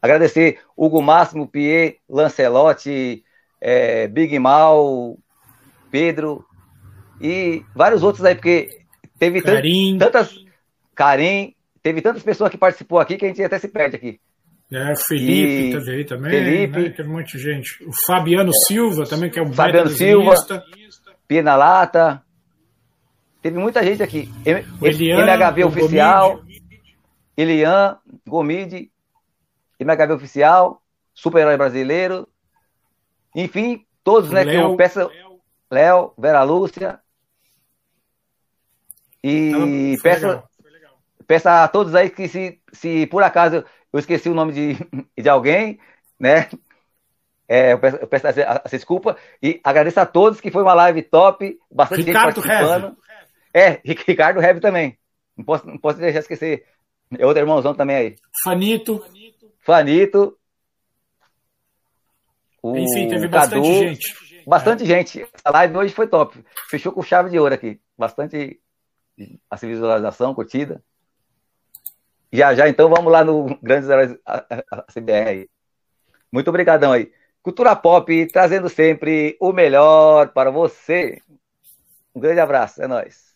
Agradecer Hugo Máximo, Pierre, Lancelotti, é, Big Mal, Pedro e vários outros aí, porque teve tantas Karim, teve tantas pessoas que participou aqui que a gente até se perde aqui. É, Felipe e... teve também, Felipe, né? teve um monte de gente. O Fabiano Silva também, que é um Fabiano Silva, Pina Lata. Teve muita gente aqui. O Elian, MHV o Oficial, Gomide. Elian, Gomide, MHV Oficial, Super-Herói Brasileiro. Enfim, todos, né? Léo, que eu peço. Léo, Vera Lúcia. E peço, Peço a todos aí que se, se por acaso eu esqueci o nome de, de alguém, né? É, eu peço, eu peço essa, essa, desculpa e agradeço a todos que foi uma live top, bastante Ricardo gente participando. É, Ricardo Rev também. Não posso, não posso deixar de esquecer. É outro irmãozão também aí. Fanito. Fanito. O Enfim, teve bastante Cadu, gente. Bastante é. gente. A live hoje foi top. Fechou com chave de ouro aqui. Bastante a visualização, curtida. Já já, então, vamos lá no Grandes Heróis CBR aí. Muito obrigadão aí. Cultura Pop trazendo sempre o melhor para você. Um grande abraço, é nóis.